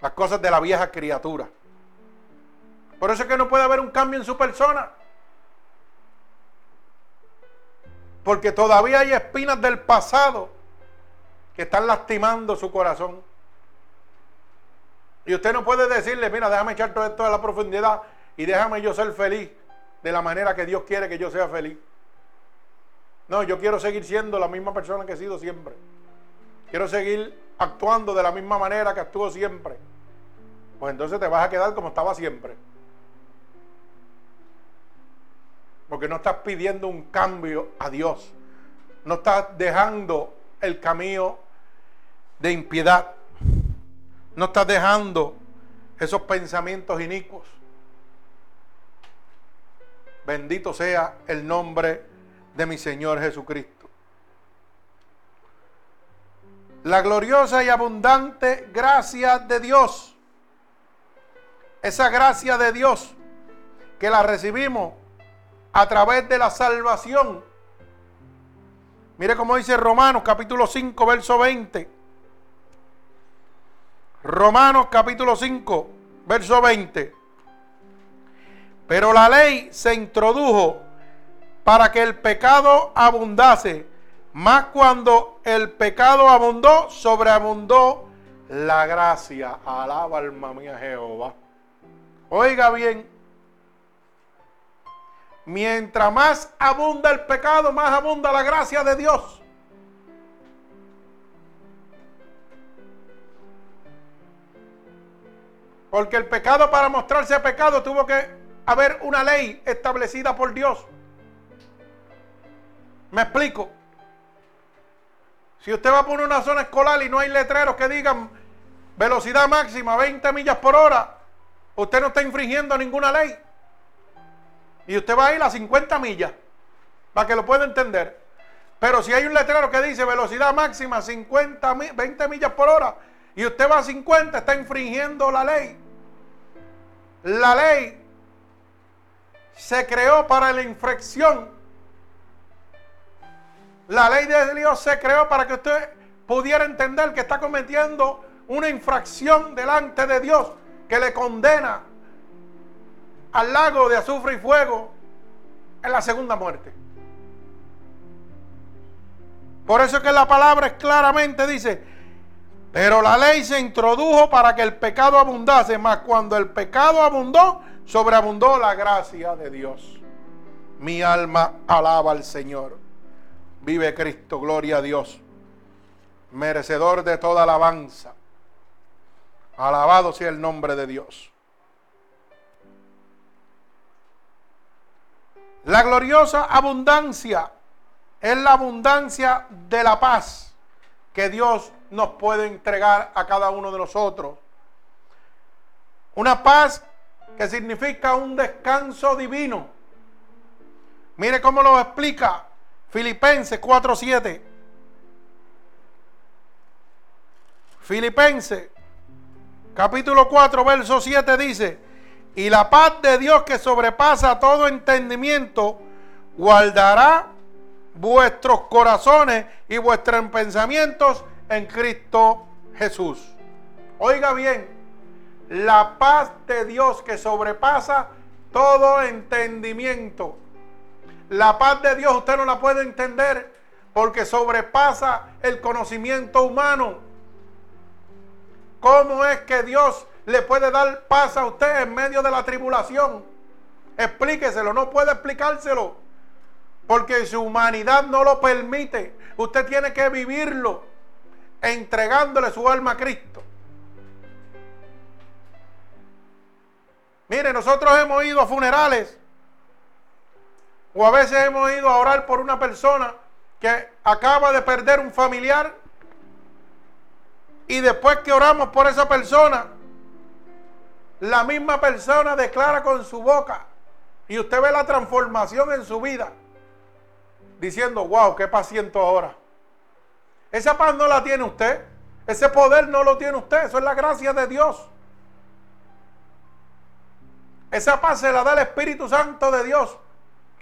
Las cosas de la vieja criatura. Por eso es que no puede haber un cambio en su persona. Porque todavía hay espinas del pasado que están lastimando su corazón. Y usted no puede decirle, mira, déjame echar todo esto a la profundidad y déjame yo ser feliz de la manera que Dios quiere que yo sea feliz. No, yo quiero seguir siendo la misma persona que he sido siempre. Quiero seguir actuando de la misma manera que actúo siempre. Pues entonces te vas a quedar como estaba siempre. Porque no estás pidiendo un cambio a Dios. No estás dejando el camino de impiedad. No estás dejando esos pensamientos inicuos. Bendito sea el nombre de mi Señor Jesucristo. La gloriosa y abundante gracia de Dios. Esa gracia de Dios que la recibimos a través de la salvación. Mire cómo dice Romanos capítulo 5, verso 20. Romanos capítulo 5, verso 20. Pero la ley se introdujo para que el pecado abundase, más cuando el pecado abundó, sobreabundó la gracia. Alaba alma mía Jehová. Oiga bien, mientras más abunda el pecado, más abunda la gracia de Dios. Porque el pecado para mostrarse pecado tuvo que haber una ley establecida por Dios. ¿Me explico? Si usted va por una zona escolar y no hay letreros que digan velocidad máxima 20 millas por hora, usted no está infringiendo ninguna ley. Y usted va a ir a 50 millas, para que lo pueda entender. Pero si hay un letrero que dice velocidad máxima 50, 20 millas por hora, y usted va a 50, está infringiendo la ley. La ley se creó para la infracción. La ley de Dios se creó para que usted pudiera entender que está cometiendo una infracción delante de Dios que le condena al lago de azufre y fuego en la segunda muerte. Por eso es que la palabra claramente dice, pero la ley se introdujo para que el pecado abundase, mas cuando el pecado abundó, sobreabundó la gracia de Dios. Mi alma alaba al Señor. Vive Cristo, gloria a Dios. Merecedor de toda alabanza. Alabado sea el nombre de Dios. La gloriosa abundancia es la abundancia de la paz que Dios nos puede entregar a cada uno de nosotros. Una paz que significa un descanso divino. Mire cómo lo explica Filipenses 4:7. Filipenses capítulo 4 verso 7 dice, "Y la paz de Dios que sobrepasa todo entendimiento guardará vuestros corazones y vuestros pensamientos en Cristo Jesús. Oiga bien, la paz de Dios que sobrepasa todo entendimiento. La paz de Dios usted no la puede entender porque sobrepasa el conocimiento humano. ¿Cómo es que Dios le puede dar paz a usted en medio de la tribulación? Explíqueselo, no puede explicárselo, porque su humanidad no lo permite. Usted tiene que vivirlo entregándole su alma a Cristo. Mire, nosotros hemos ido a funerales o a veces hemos ido a orar por una persona que acaba de perder un familiar y después que oramos por esa persona, la misma persona declara con su boca y usted ve la transformación en su vida diciendo, wow, qué paciente ahora. Esa paz no la tiene usted, ese poder no lo tiene usted, eso es la gracia de Dios. Esa paz se la da el Espíritu Santo de Dios,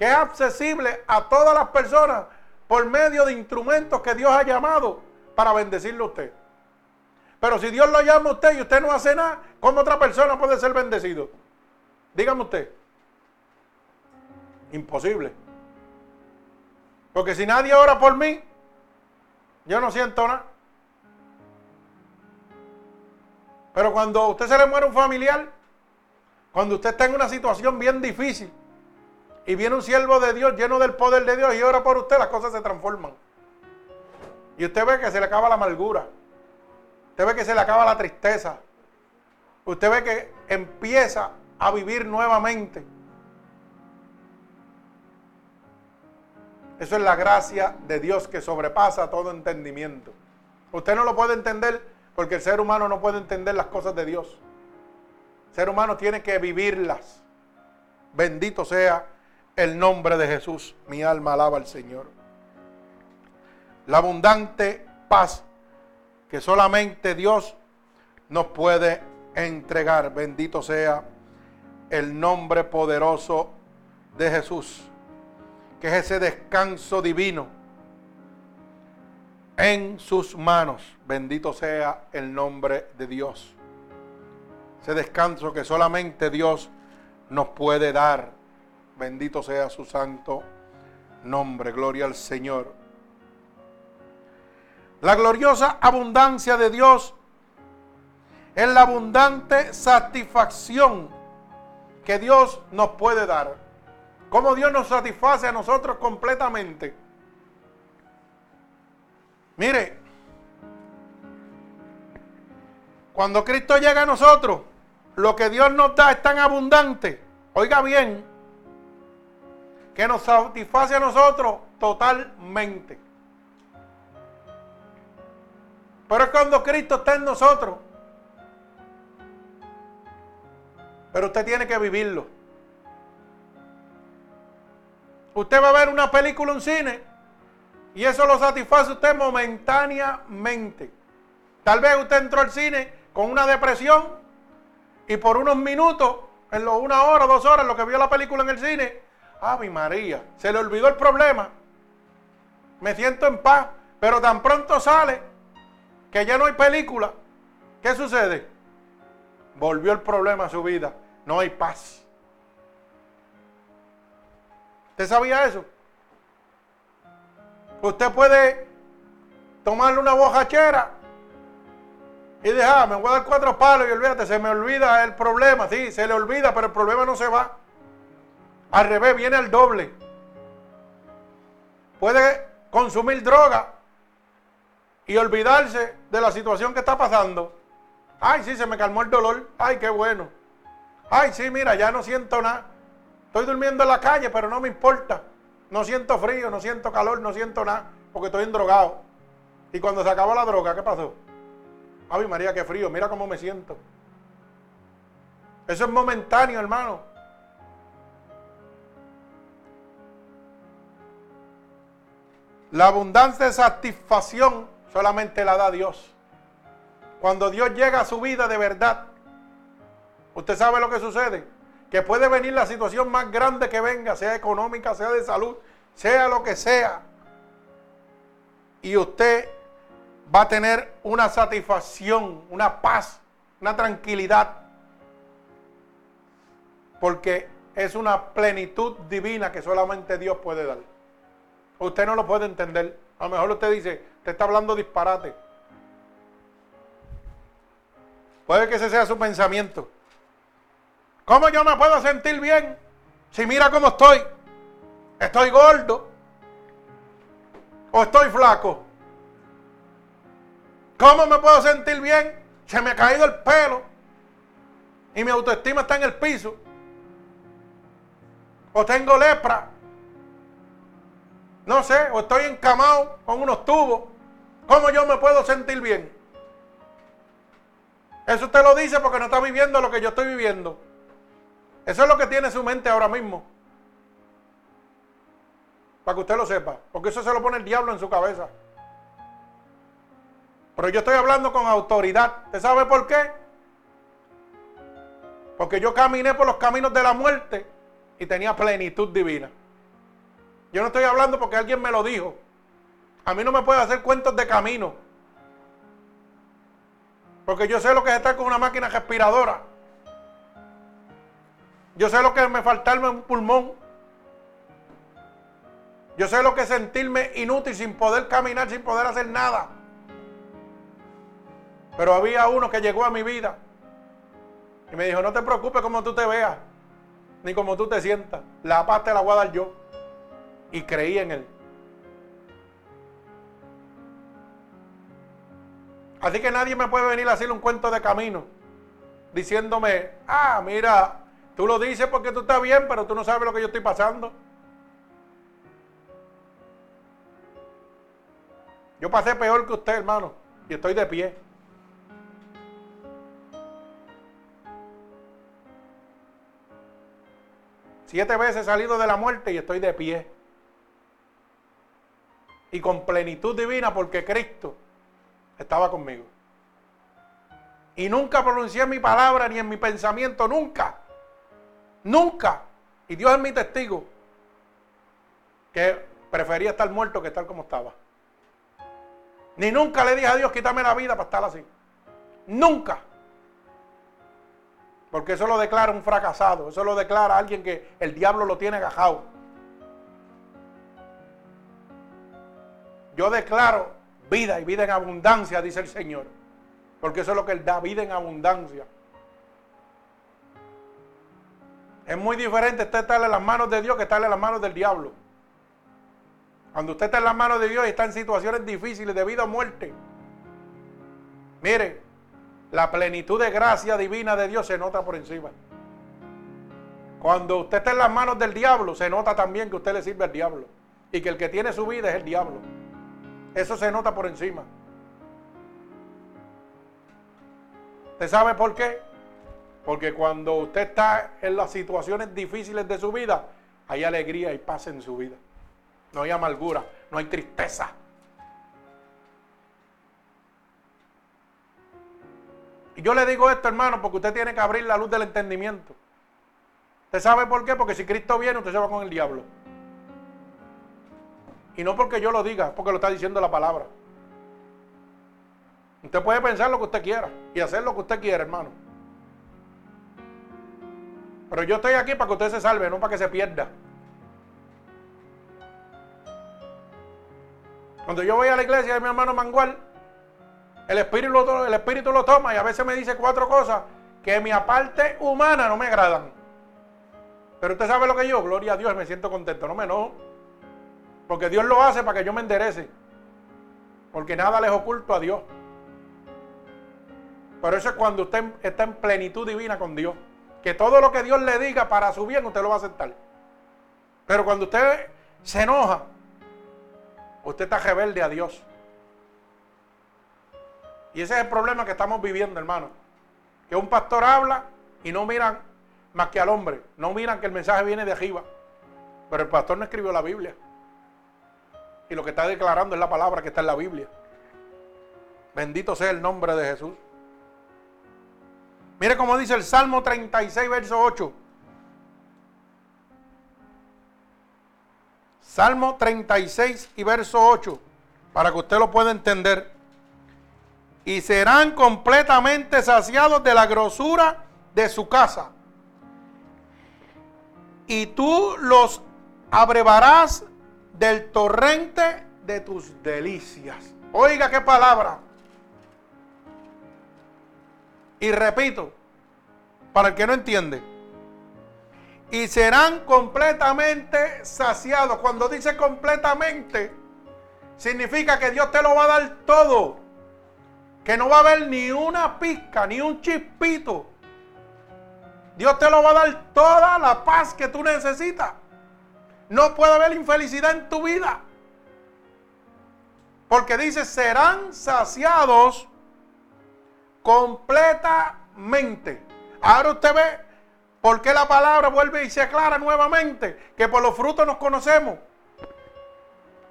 que es accesible a todas las personas por medio de instrumentos que Dios ha llamado para bendecirle a usted. Pero si Dios lo llama a usted y usted no hace nada, ¿cómo otra persona puede ser bendecido? Dígame usted. Imposible. Porque si nadie ora por mí, yo no siento nada. Pero cuando a usted se le muere un familiar, cuando usted está en una situación bien difícil y viene un siervo de Dios lleno del poder de Dios y ora por usted, las cosas se transforman. Y usted ve que se le acaba la amargura. Usted ve que se le acaba la tristeza. Usted ve que empieza a vivir nuevamente. Eso es la gracia de Dios que sobrepasa todo entendimiento. Usted no lo puede entender porque el ser humano no puede entender las cosas de Dios. El ser humano tiene que vivirlas. Bendito sea el nombre de Jesús. Mi alma alaba al Señor. La abundante paz que solamente Dios nos puede entregar. Bendito sea el nombre poderoso de Jesús. Que es ese descanso divino en sus manos. Bendito sea el nombre de Dios. Ese descanso que solamente Dios nos puede dar. Bendito sea su santo nombre. Gloria al Señor. La gloriosa abundancia de Dios es la abundante satisfacción que Dios nos puede dar. Como Dios nos satisface a nosotros completamente. Mire, cuando Cristo llega a nosotros, lo que Dios nos da es tan abundante, oiga bien, que nos satisface a nosotros totalmente. Pero es cuando Cristo está en nosotros. Pero usted tiene que vivirlo. Usted va a ver una película en cine y eso lo satisface usted momentáneamente. Tal vez usted entró al cine con una depresión y por unos minutos, en lo, una hora, dos horas, lo que vio la película en el cine, ¡Ay, María! Se le olvidó el problema. Me siento en paz, pero tan pronto sale que ya no hay película, ¿qué sucede? Volvió el problema a su vida. No hay paz. ¿Usted sabía eso? Usted puede tomarle una bojachera y dejar, ah, me voy a dar cuatro palos y olvídate, se me olvida el problema. Sí, se le olvida, pero el problema no se va. Al revés, viene el doble. Puede consumir droga y olvidarse de la situación que está pasando. Ay, sí, se me calmó el dolor. Ay, qué bueno. Ay, sí, mira, ya no siento nada. Estoy durmiendo en la calle, pero no me importa. No siento frío, no siento calor, no siento nada, porque estoy endrogado. Y cuando se acabó la droga, ¿qué pasó? Ay, María, qué frío, mira cómo me siento. Eso es momentáneo, hermano. La abundancia de satisfacción Solamente la da Dios. Cuando Dios llega a su vida de verdad, usted sabe lo que sucede. Que puede venir la situación más grande que venga, sea económica, sea de salud, sea lo que sea. Y usted va a tener una satisfacción, una paz, una tranquilidad. Porque es una plenitud divina que solamente Dios puede dar. Usted no lo puede entender. A lo mejor usted dice, te está hablando disparate. Puede que ese sea su pensamiento. ¿Cómo yo me puedo sentir bien si mira cómo estoy? Estoy gordo o estoy flaco. ¿Cómo me puedo sentir bien? Se me ha caído el pelo y mi autoestima está en el piso. O tengo lepra. No sé, o estoy encamado con unos tubos. ¿Cómo yo me puedo sentir bien? Eso usted lo dice porque no está viviendo lo que yo estoy viviendo. Eso es lo que tiene su mente ahora mismo. Para que usted lo sepa. Porque eso se lo pone el diablo en su cabeza. Pero yo estoy hablando con autoridad. ¿Usted sabe por qué? Porque yo caminé por los caminos de la muerte y tenía plenitud divina. Yo no estoy hablando porque alguien me lo dijo. A mí no me puede hacer cuentos de camino. Porque yo sé lo que es estar con una máquina respiradora. Yo sé lo que es me faltarme un pulmón. Yo sé lo que es sentirme inútil sin poder caminar, sin poder hacer nada. Pero había uno que llegó a mi vida y me dijo, no te preocupes como tú te veas, ni como tú te sientas. La paz te la voy a dar yo. Y creí en él. Así que nadie me puede venir a hacer un cuento de camino diciéndome, ah, mira, tú lo dices porque tú estás bien, pero tú no sabes lo que yo estoy pasando. Yo pasé peor que usted, hermano, y estoy de pie. Siete veces he salido de la muerte y estoy de pie. Y con plenitud divina porque Cristo estaba conmigo. Y nunca pronuncié mi palabra ni en mi pensamiento, nunca. Nunca. Y Dios es mi testigo. Que prefería estar muerto que estar como estaba. Ni nunca le dije a Dios, quítame la vida para estar así. Nunca. Porque eso lo declara un fracasado. Eso lo declara alguien que el diablo lo tiene agajado. Yo declaro vida y vida en abundancia, dice el Señor. Porque eso es lo que Él da, vida en abundancia. Es muy diferente estar en las manos de Dios que estar en las manos del diablo. Cuando usted está en las manos de Dios y está en situaciones difíciles de vida o muerte, mire, la plenitud de gracia divina de Dios se nota por encima. Cuando usted está en las manos del diablo, se nota también que usted le sirve al diablo. Y que el que tiene su vida es el diablo. Eso se nota por encima. ¿Usted sabe por qué? Porque cuando usted está en las situaciones difíciles de su vida, hay alegría y paz en su vida. No hay amargura, no hay tristeza. Y yo le digo esto, hermano, porque usted tiene que abrir la luz del entendimiento. ¿Usted sabe por qué? Porque si Cristo viene, usted se va con el diablo. Y no porque yo lo diga, porque lo está diciendo la palabra. Usted puede pensar lo que usted quiera y hacer lo que usted quiera, hermano. Pero yo estoy aquí para que usted se salve, no para que se pierda. Cuando yo voy a la iglesia de mi hermano Mangual, el espíritu, lo, toma y a veces me dice cuatro cosas que mi aparte humana no me agradan. Pero usted sabe lo que yo, gloria a Dios, me siento contento, no me enojo. Porque Dios lo hace para que yo me enderece. Porque nada les oculto a Dios. Pero eso es cuando usted está en plenitud divina con Dios. Que todo lo que Dios le diga para su bien, usted lo va a aceptar. Pero cuando usted se enoja, usted está rebelde a Dios. Y ese es el problema que estamos viviendo, hermano. Que un pastor habla y no miran más que al hombre. No miran que el mensaje viene de arriba. Pero el pastor no escribió la Biblia. Y lo que está declarando es la palabra que está en la Biblia. Bendito sea el nombre de Jesús. Mire cómo dice el Salmo 36, verso 8. Salmo 36 y verso 8, para que usted lo pueda entender. Y serán completamente saciados de la grosura de su casa. Y tú los abrevarás del torrente de tus delicias. Oiga qué palabra. Y repito, para el que no entiende, y serán completamente saciados. Cuando dice completamente, significa que Dios te lo va a dar todo. Que no va a haber ni una pizca, ni un chispito. Dios te lo va a dar toda la paz que tú necesitas. No puede haber infelicidad en tu vida. Porque dice, serán saciados completamente. Ahora usted ve por qué la palabra vuelve y se aclara nuevamente, que por los frutos nos conocemos.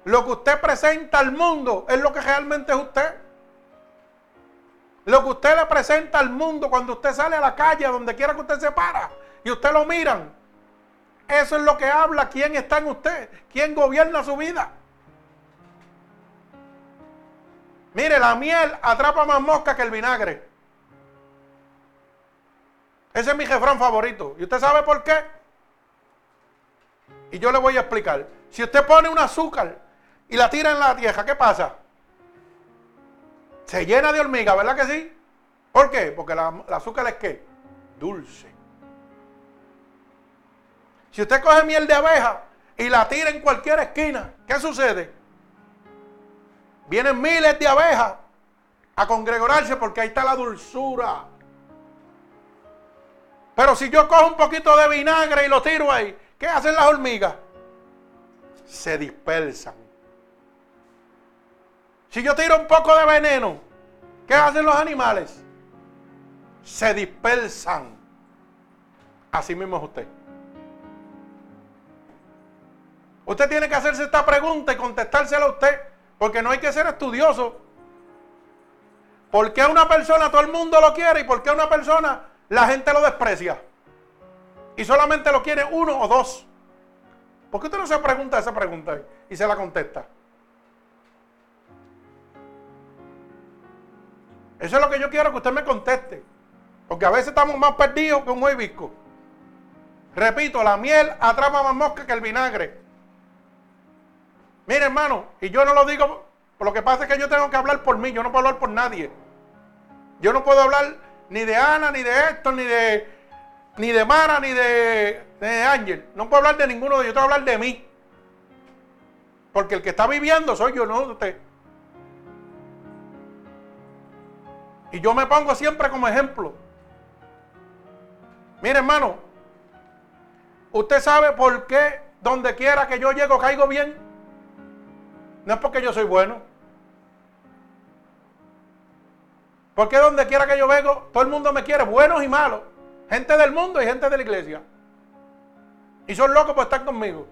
Lo que usted presenta al mundo es lo que realmente es usted. Lo que usted le presenta al mundo cuando usted sale a la calle, donde quiera que usted se para, y usted lo miran. Eso es lo que habla quién está en usted, quién gobierna su vida. Mire, la miel atrapa más mosca que el vinagre. Ese es mi jefrán favorito. ¿Y usted sabe por qué? Y yo le voy a explicar. Si usted pone un azúcar y la tira en la tierra, ¿qué pasa? Se llena de hormigas, ¿verdad que sí? ¿Por qué? Porque la, el azúcar es qué? Dulce. Si usted coge miel de abeja y la tira en cualquier esquina, ¿qué sucede? Vienen miles de abejas a congregarse porque ahí está la dulzura. Pero si yo cojo un poquito de vinagre y lo tiro ahí, ¿qué hacen las hormigas? Se dispersan. Si yo tiro un poco de veneno, ¿qué hacen los animales? Se dispersan. Así mismo es usted. Usted tiene que hacerse esta pregunta y contestársela a usted. Porque no hay que ser estudioso. ¿Por qué una persona todo el mundo lo quiere y por qué una persona la gente lo desprecia? Y solamente lo quiere uno o dos. ¿Por qué usted no se pregunta esa pregunta y se la contesta? Eso es lo que yo quiero que usted me conteste. Porque a veces estamos más perdidos que un hibisco. Repito, la miel atrapa más mosca que el vinagre. Mire, hermano, y yo no lo digo, lo que pasa es que yo tengo que hablar por mí, yo no puedo hablar por nadie. Yo no puedo hablar ni de Ana, ni de Héctor, ni de, ni de Mara, ni de, Ángel. No puedo hablar de ninguno de ellos, tengo que hablar de mí. Porque el que está viviendo soy yo, no usted. Y yo me pongo siempre como ejemplo. Mire, hermano, usted sabe por qué donde quiera que yo llego caigo bien. No es porque yo soy bueno. Porque donde quiera que yo vengo, todo el mundo me quiere, buenos y malos. Gente del mundo y gente de la iglesia. Y son locos por estar conmigo.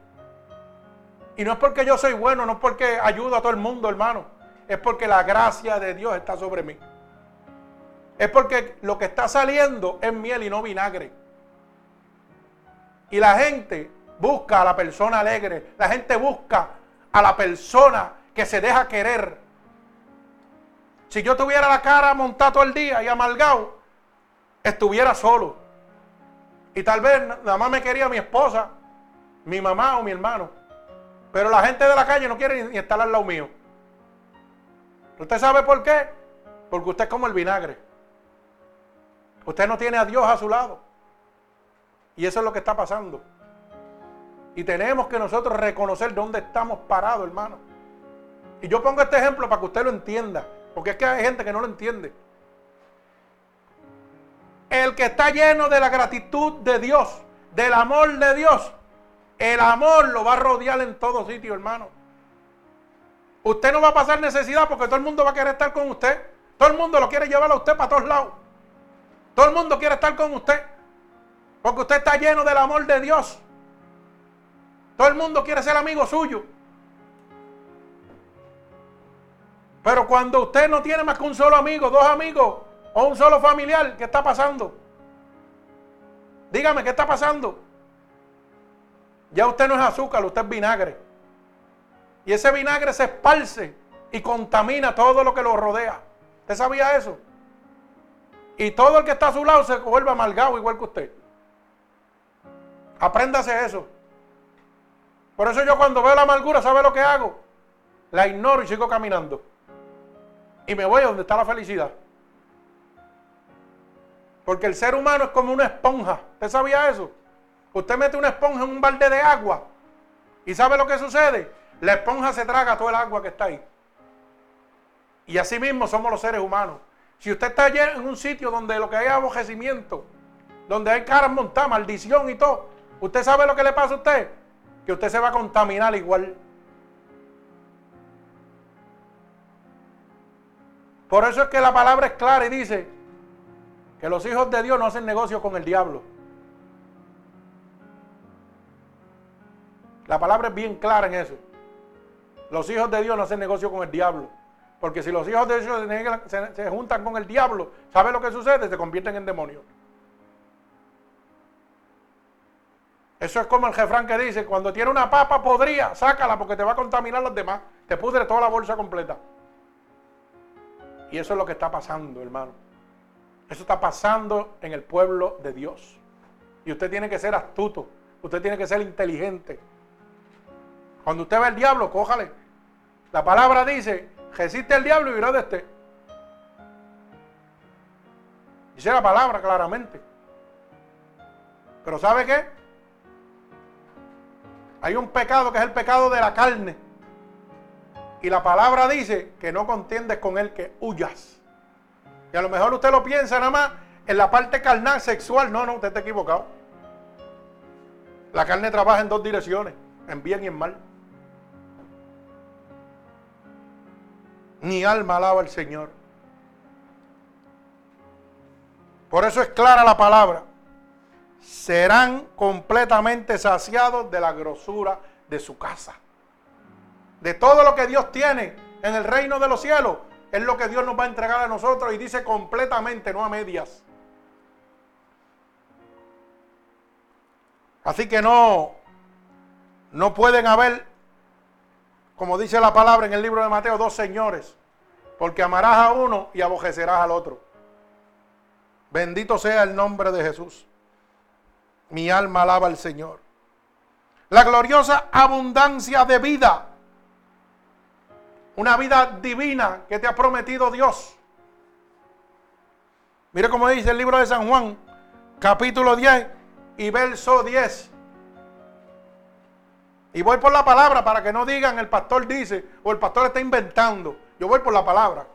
Y no es porque yo soy bueno, no es porque ayudo a todo el mundo, hermano. Es porque la gracia de Dios está sobre mí. Es porque lo que está saliendo es miel y no vinagre. Y la gente busca a la persona alegre. La gente busca a la persona que se deja querer. Si yo tuviera la cara montada todo el día y amargado, estuviera solo. Y tal vez nada más me quería mi esposa, mi mamá o mi hermano. Pero la gente de la calle no quiere ni estar al lado mío. ¿Usted sabe por qué? Porque usted es como el vinagre. Usted no tiene a Dios a su lado. Y eso es lo que está pasando. Y tenemos que nosotros reconocer dónde estamos parados, hermano. Y yo pongo este ejemplo para que usted lo entienda. Porque es que hay gente que no lo entiende. El que está lleno de la gratitud de Dios, del amor de Dios, el amor lo va a rodear en todo sitio, hermano. Usted no va a pasar necesidad porque todo el mundo va a querer estar con usted. Todo el mundo lo quiere llevar a usted para todos lados. Todo el mundo quiere estar con usted. Porque usted está lleno del amor de Dios. Todo el mundo quiere ser amigo suyo. Pero cuando usted no tiene más que un solo amigo, dos amigos o un solo familiar, ¿qué está pasando? Dígame, ¿qué está pasando? Ya usted no es azúcar, usted es vinagre. Y ese vinagre se esparce y contamina todo lo que lo rodea. ¿Usted sabía eso? Y todo el que está a su lado se vuelve amargado igual que usted. Apréndase eso. Por eso yo cuando veo la amargura, ¿sabe lo que hago? la ignoro y sigo caminando. Y me voy a donde está la felicidad. Porque el ser humano es como una esponja. ¿Usted sabía eso? Usted mete una esponja en un balde de agua. ¿Y sabe lo que sucede? La esponja se traga todo el agua que está ahí. Y así mismo somos los seres humanos. Si usted está en un sitio donde lo que hay es abojecimiento, donde hay caras montadas, maldición y todo, ¿usted sabe lo que le pasa a usted? Que usted se va a contaminar igual. Por eso es que la palabra es clara y dice que los hijos de Dios no hacen negocio con el diablo. La palabra es bien clara en eso. Los hijos de Dios no hacen negocio con el diablo. Porque si los hijos de Dios se, juntan con el diablo, ¿sabe lo que sucede? Se convierten en demonios. Eso es como el jefrán que dice, cuando tiene una papa podría, sácala porque te va a contaminar los demás. Te pudre toda la bolsa completa. Y eso es lo que está pasando, hermano. Eso está pasando en el pueblo de Dios. Y usted tiene que ser astuto. Usted tiene que ser inteligente. Cuando usted ve al diablo, cójale. La palabra dice, resiste el diablo y irá de este. Dice la palabra claramente. Pero ¿sabe qué? Hay un pecado que es el pecado de la carne. Y la palabra dice que no contiendes con él, que huyas. Y a lo mejor usted lo piensa nada más en la parte carnal, sexual. No, no, usted está equivocado. La carne trabaja en dos direcciones, en bien y en mal. Mi alma alaba al Señor. Por eso es clara la palabra. Serán completamente saciados de la grosura de su casa de todo lo que Dios tiene en el reino de los cielos, es lo que Dios nos va a entregar a nosotros y dice completamente, no a medias. Así que no, no pueden haber, como dice la palabra en el libro de Mateo, dos señores, porque amarás a uno y aborrecerás al otro. Bendito sea el nombre de Jesús. Mi alma alaba al Señor. La gloriosa abundancia de vida una vida divina que te ha prometido Dios. Mire cómo dice el libro de San Juan, capítulo 10 y verso 10. Y voy por la palabra para que no digan el pastor dice o el pastor está inventando. Yo voy por la palabra.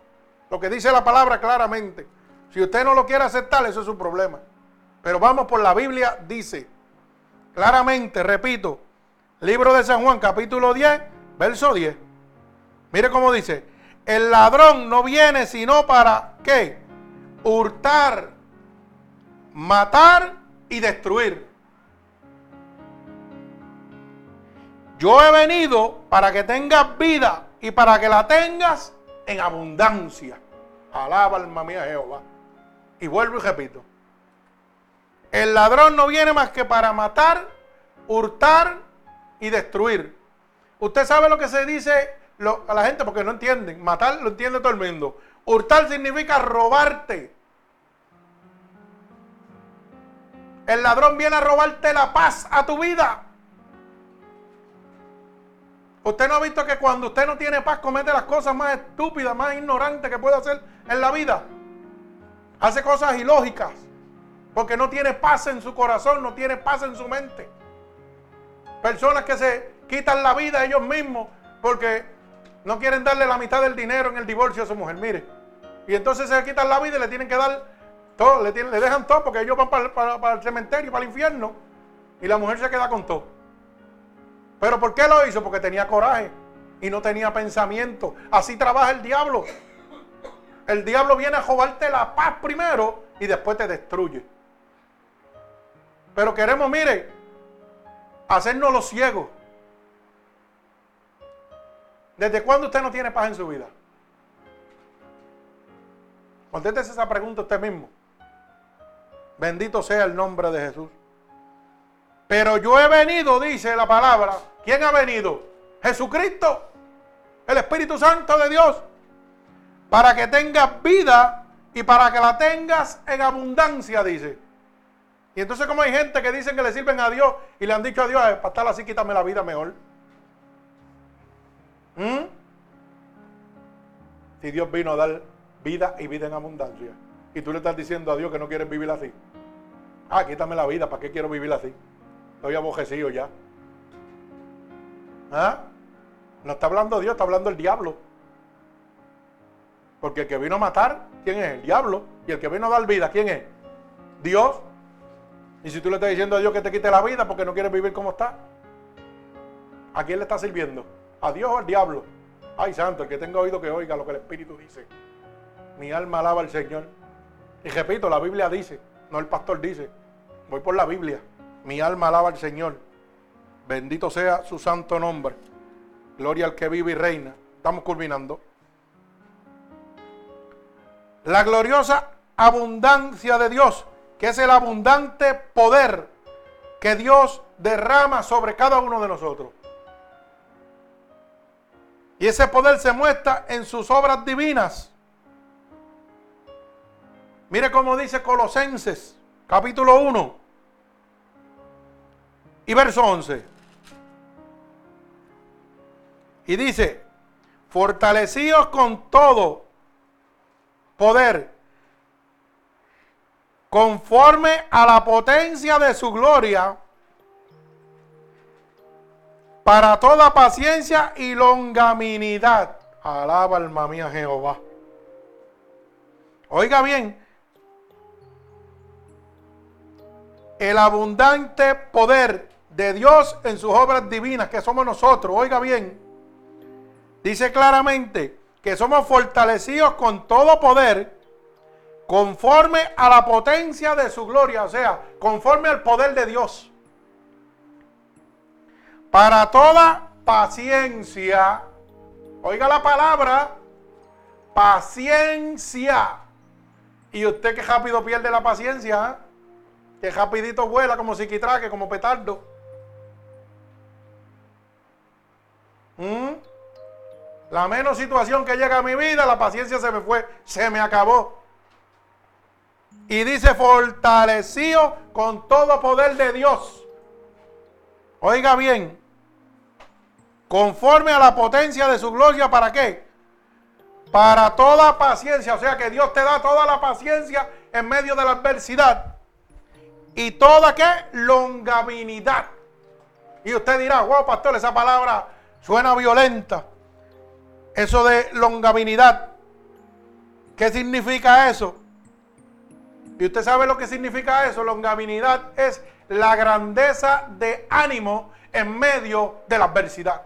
Lo que dice la palabra claramente. Si usted no lo quiere aceptar, eso es su problema. Pero vamos por la Biblia, dice claramente, repito, libro de San Juan, capítulo 10, verso 10. Mire cómo dice, el ladrón no viene sino para qué? Hurtar, matar y destruir. Yo he venido para que tengas vida y para que la tengas en abundancia. Alaba alma mía Jehová. Y vuelvo y repito. El ladrón no viene más que para matar, hurtar y destruir. Usted sabe lo que se dice a la gente porque no entienden. Matar lo entiende todo el mundo. Hurtar significa robarte. El ladrón viene a robarte la paz a tu vida. Usted no ha visto que cuando usted no tiene paz comete las cosas más estúpidas, más ignorantes que puede hacer en la vida. Hace cosas ilógicas. Porque no tiene paz en su corazón, no tiene paz en su mente. Personas que se quitan la vida ellos mismos porque no quieren darle la mitad del dinero en el divorcio a su mujer, mire. Y entonces se quitan la vida y le tienen que dar todo, le, le dejan todo porque ellos van para, el cementerio, para el infierno. Y la mujer se queda con todo. ¿Pero por qué lo hizo? Porque tenía coraje y no tenía pensamiento. Así trabaja el diablo. El diablo viene a robarte la paz primero y después te destruye. Pero queremos, mire, hacernos los ciegos. ¿Desde cuándo usted no tiene paz en su vida? Conténtese esa pregunta usted mismo. Bendito sea el nombre de Jesús. Pero yo he venido, dice la palabra. ¿Quién ha venido? Jesucristo, el Espíritu Santo de Dios, para que tengas vida y para que la tengas en abundancia, dice. Y entonces como hay gente que dicen que le sirven a Dios y le han dicho a Dios, para estar así quítame la vida mejor. ¿Mm? Si Dios vino a dar vida y vida en abundancia. Y tú le estás diciendo a Dios que no quieres vivir así. Ah, quítame la vida, ¿para qué quiero vivir así? Estoy abojecido ya. ¿Ah? No está hablando Dios, está hablando el diablo. Porque el que vino a matar, ¿quién es? El diablo. Y el que vino a dar vida, ¿quién es? Dios. Y si tú le estás diciendo a Dios que te quite la vida porque no quieres vivir como está, ¿a quién le está sirviendo? ¿A Dios o al diablo? Ay, santo, el que tenga oído que oiga lo que el Espíritu dice. Mi alma alaba al Señor. Y repito, la Biblia dice, no el pastor dice. Voy por la Biblia. Mi alma alaba al Señor. Bendito sea su santo nombre. Gloria al que vive y reina. Estamos culminando. La gloriosa abundancia de Dios, que es el abundante poder que Dios derrama sobre cada uno de nosotros. Y ese poder se muestra en sus obras divinas. Mire cómo dice Colosenses, capítulo 1 y verso 11. Y dice, fortalecidos con todo poder, conforme a la potencia de su gloria, para toda paciencia y longaminidad. Alaba alma mía Jehová. Oiga bien, el abundante poder de Dios en sus obras divinas, que somos nosotros, oiga bien, dice claramente que somos fortalecidos con todo poder conforme a la potencia de su gloria, o sea, conforme al poder de Dios. Para toda paciencia, oiga la palabra, paciencia. Y usted que rápido pierde la paciencia, ¿eh? que rapidito vuela como psiquitraque, como petardo. ¿Mm? La menos situación que llega a mi vida, la paciencia se me fue, se me acabó. Y dice, fortalecido con todo poder de Dios. Oiga bien, conforme a la potencia de su gloria, ¿para qué? Para toda paciencia, o sea que Dios te da toda la paciencia en medio de la adversidad. Y toda qué? Longaminidad. Y usted dirá, wow, pastor, esa palabra suena violenta. Eso de longaminidad. ¿Qué significa eso? Y usted sabe lo que significa eso. Longaminidad es la grandeza de ánimo en medio de la adversidad.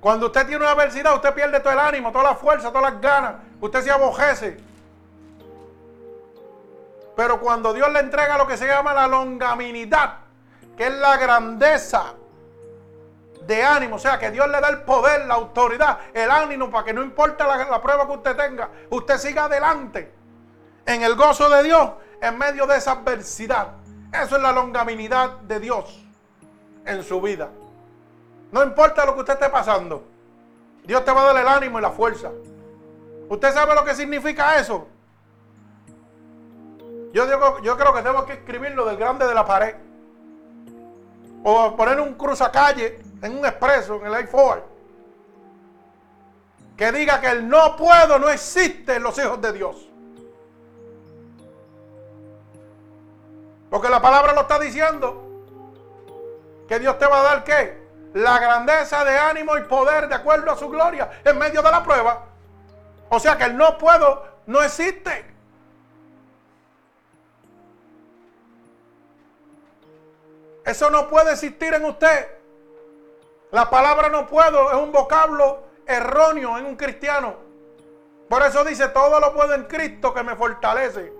Cuando usted tiene una adversidad, usted pierde todo el ánimo, toda la fuerza, todas las ganas. Usted se abojece. Pero cuando Dios le entrega lo que se llama la longaminidad, que es la grandeza de ánimo, o sea, que Dios le da el poder, la autoridad, el ánimo para que no importa la, la prueba que usted tenga, usted siga adelante en el gozo de Dios en medio de esa adversidad. Eso es la longaminidad de Dios en su vida. No importa lo que usted esté pasando. Dios te va a dar el ánimo y la fuerza. ¿Usted sabe lo que significa eso? Yo, digo, yo creo que tengo que escribirlo del grande de la pared. O poner un cruzacalle en un expreso, en el i4. Que diga que el no puedo no existe en los hijos de Dios. Porque la palabra lo está diciendo. Que Dios te va a dar qué? la grandeza de ánimo y poder de acuerdo a su gloria en medio de la prueba. O sea que el no puedo no existe. Eso no puede existir en usted. La palabra no puedo es un vocablo erróneo en un cristiano. Por eso dice, todo lo puedo en Cristo que me fortalece.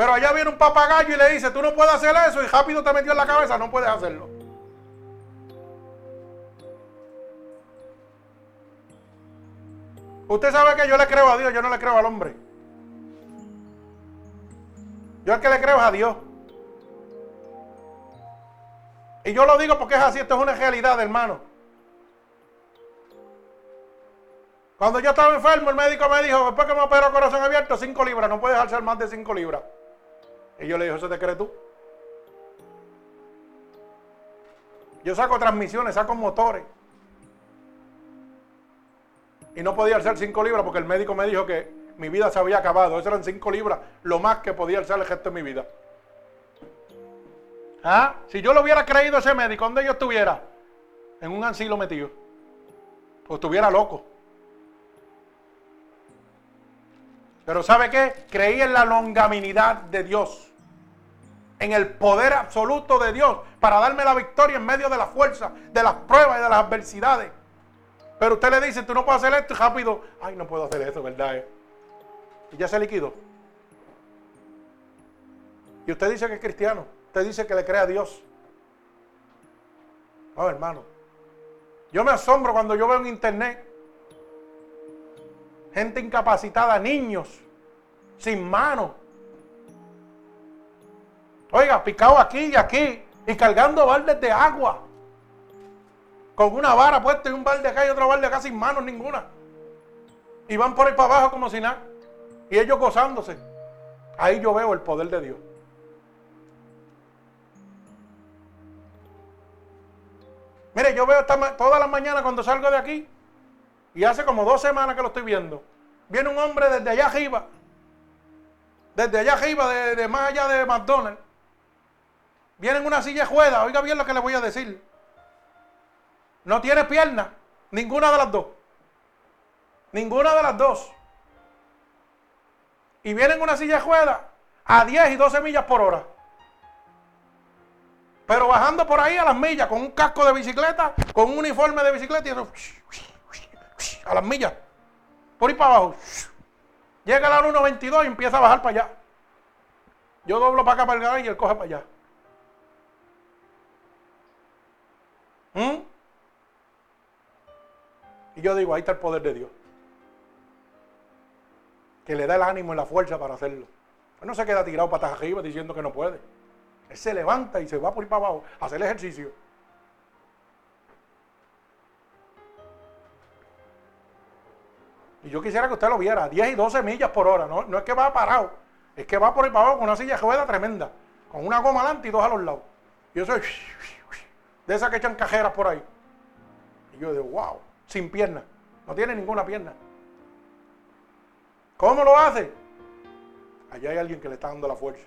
Pero allá viene un papagayo y le dice, tú no puedes hacer eso y rápido te metió en la cabeza, no puedes hacerlo. Usted sabe que yo le creo a Dios, yo no le creo al hombre. Yo el que le creo es a Dios. Y yo lo digo porque es así, esto es una realidad, hermano. Cuando yo estaba enfermo, el médico me dijo, después que me operó corazón abierto, 5 libras, no puedes alzar más de 5 libras. Y yo le dije, ¿eso te crees tú? Yo saco transmisiones, saco motores. Y no podía alzar cinco libras porque el médico me dijo que mi vida se había acabado. Eso eran cinco libras, lo más que podía alzar el gesto de mi vida. ¿Ah? Si yo lo hubiera creído ese médico, ¿dónde yo estuviera? En un asilo metido. O estuviera loco. Pero ¿sabe qué? Creí en la longaminidad de Dios. En el poder absoluto de Dios para darme la victoria en medio de la fuerza, de las pruebas y de las adversidades. Pero usted le dice, tú no puedes hacer esto y rápido, ay, no puedo hacer eso, ¿verdad? Y ya se liquidó. Y usted dice que es cristiano. Usted dice que le cree a Dios. No, hermano. Yo me asombro cuando yo veo en internet gente incapacitada, niños, sin manos. Oiga, picado aquí y aquí y cargando baldes de agua. Con una vara puesta y un balde acá y otro balde acá sin manos ninguna. Y van por ahí para abajo como si nada. Y ellos gozándose. Ahí yo veo el poder de Dios. Mire, yo veo todas las mañanas cuando salgo de aquí, y hace como dos semanas que lo estoy viendo, viene un hombre desde allá arriba, desde allá arriba, de, más allá de McDonald's, viene en una silla juega, oiga bien lo que le voy a decir. No tiene pierna, ninguna de las dos. Ninguna de las dos. Y viene en una silla juega a 10 y 12 millas por hora. Pero bajando por ahí a las millas, con un casco de bicicleta, con un uniforme de bicicleta y eso, a las millas, por ahí para abajo. Llega la 1.22 y empieza a bajar para allá. Yo doblo para acá para el y él coge para allá. ¿Mm? Y yo digo, ahí está el poder de Dios. Que le da el ánimo y la fuerza para hacerlo. Él no se queda tirado patas arriba diciendo que no puede. Él se levanta y se va por ahí para abajo a hacer el ejercicio. Y yo quisiera que usted lo viera, 10 y 12 millas por hora. No, es que va parado, es que va por ahí para abajo con una silla de rueda tremenda, con una goma adelante y dos a los lados. Y yo soy de esas que echan cajeras por ahí. Y yo digo, wow, sin pierna. No tiene ninguna pierna. ¿Cómo lo hace? Allá hay alguien que le está dando la fuerza.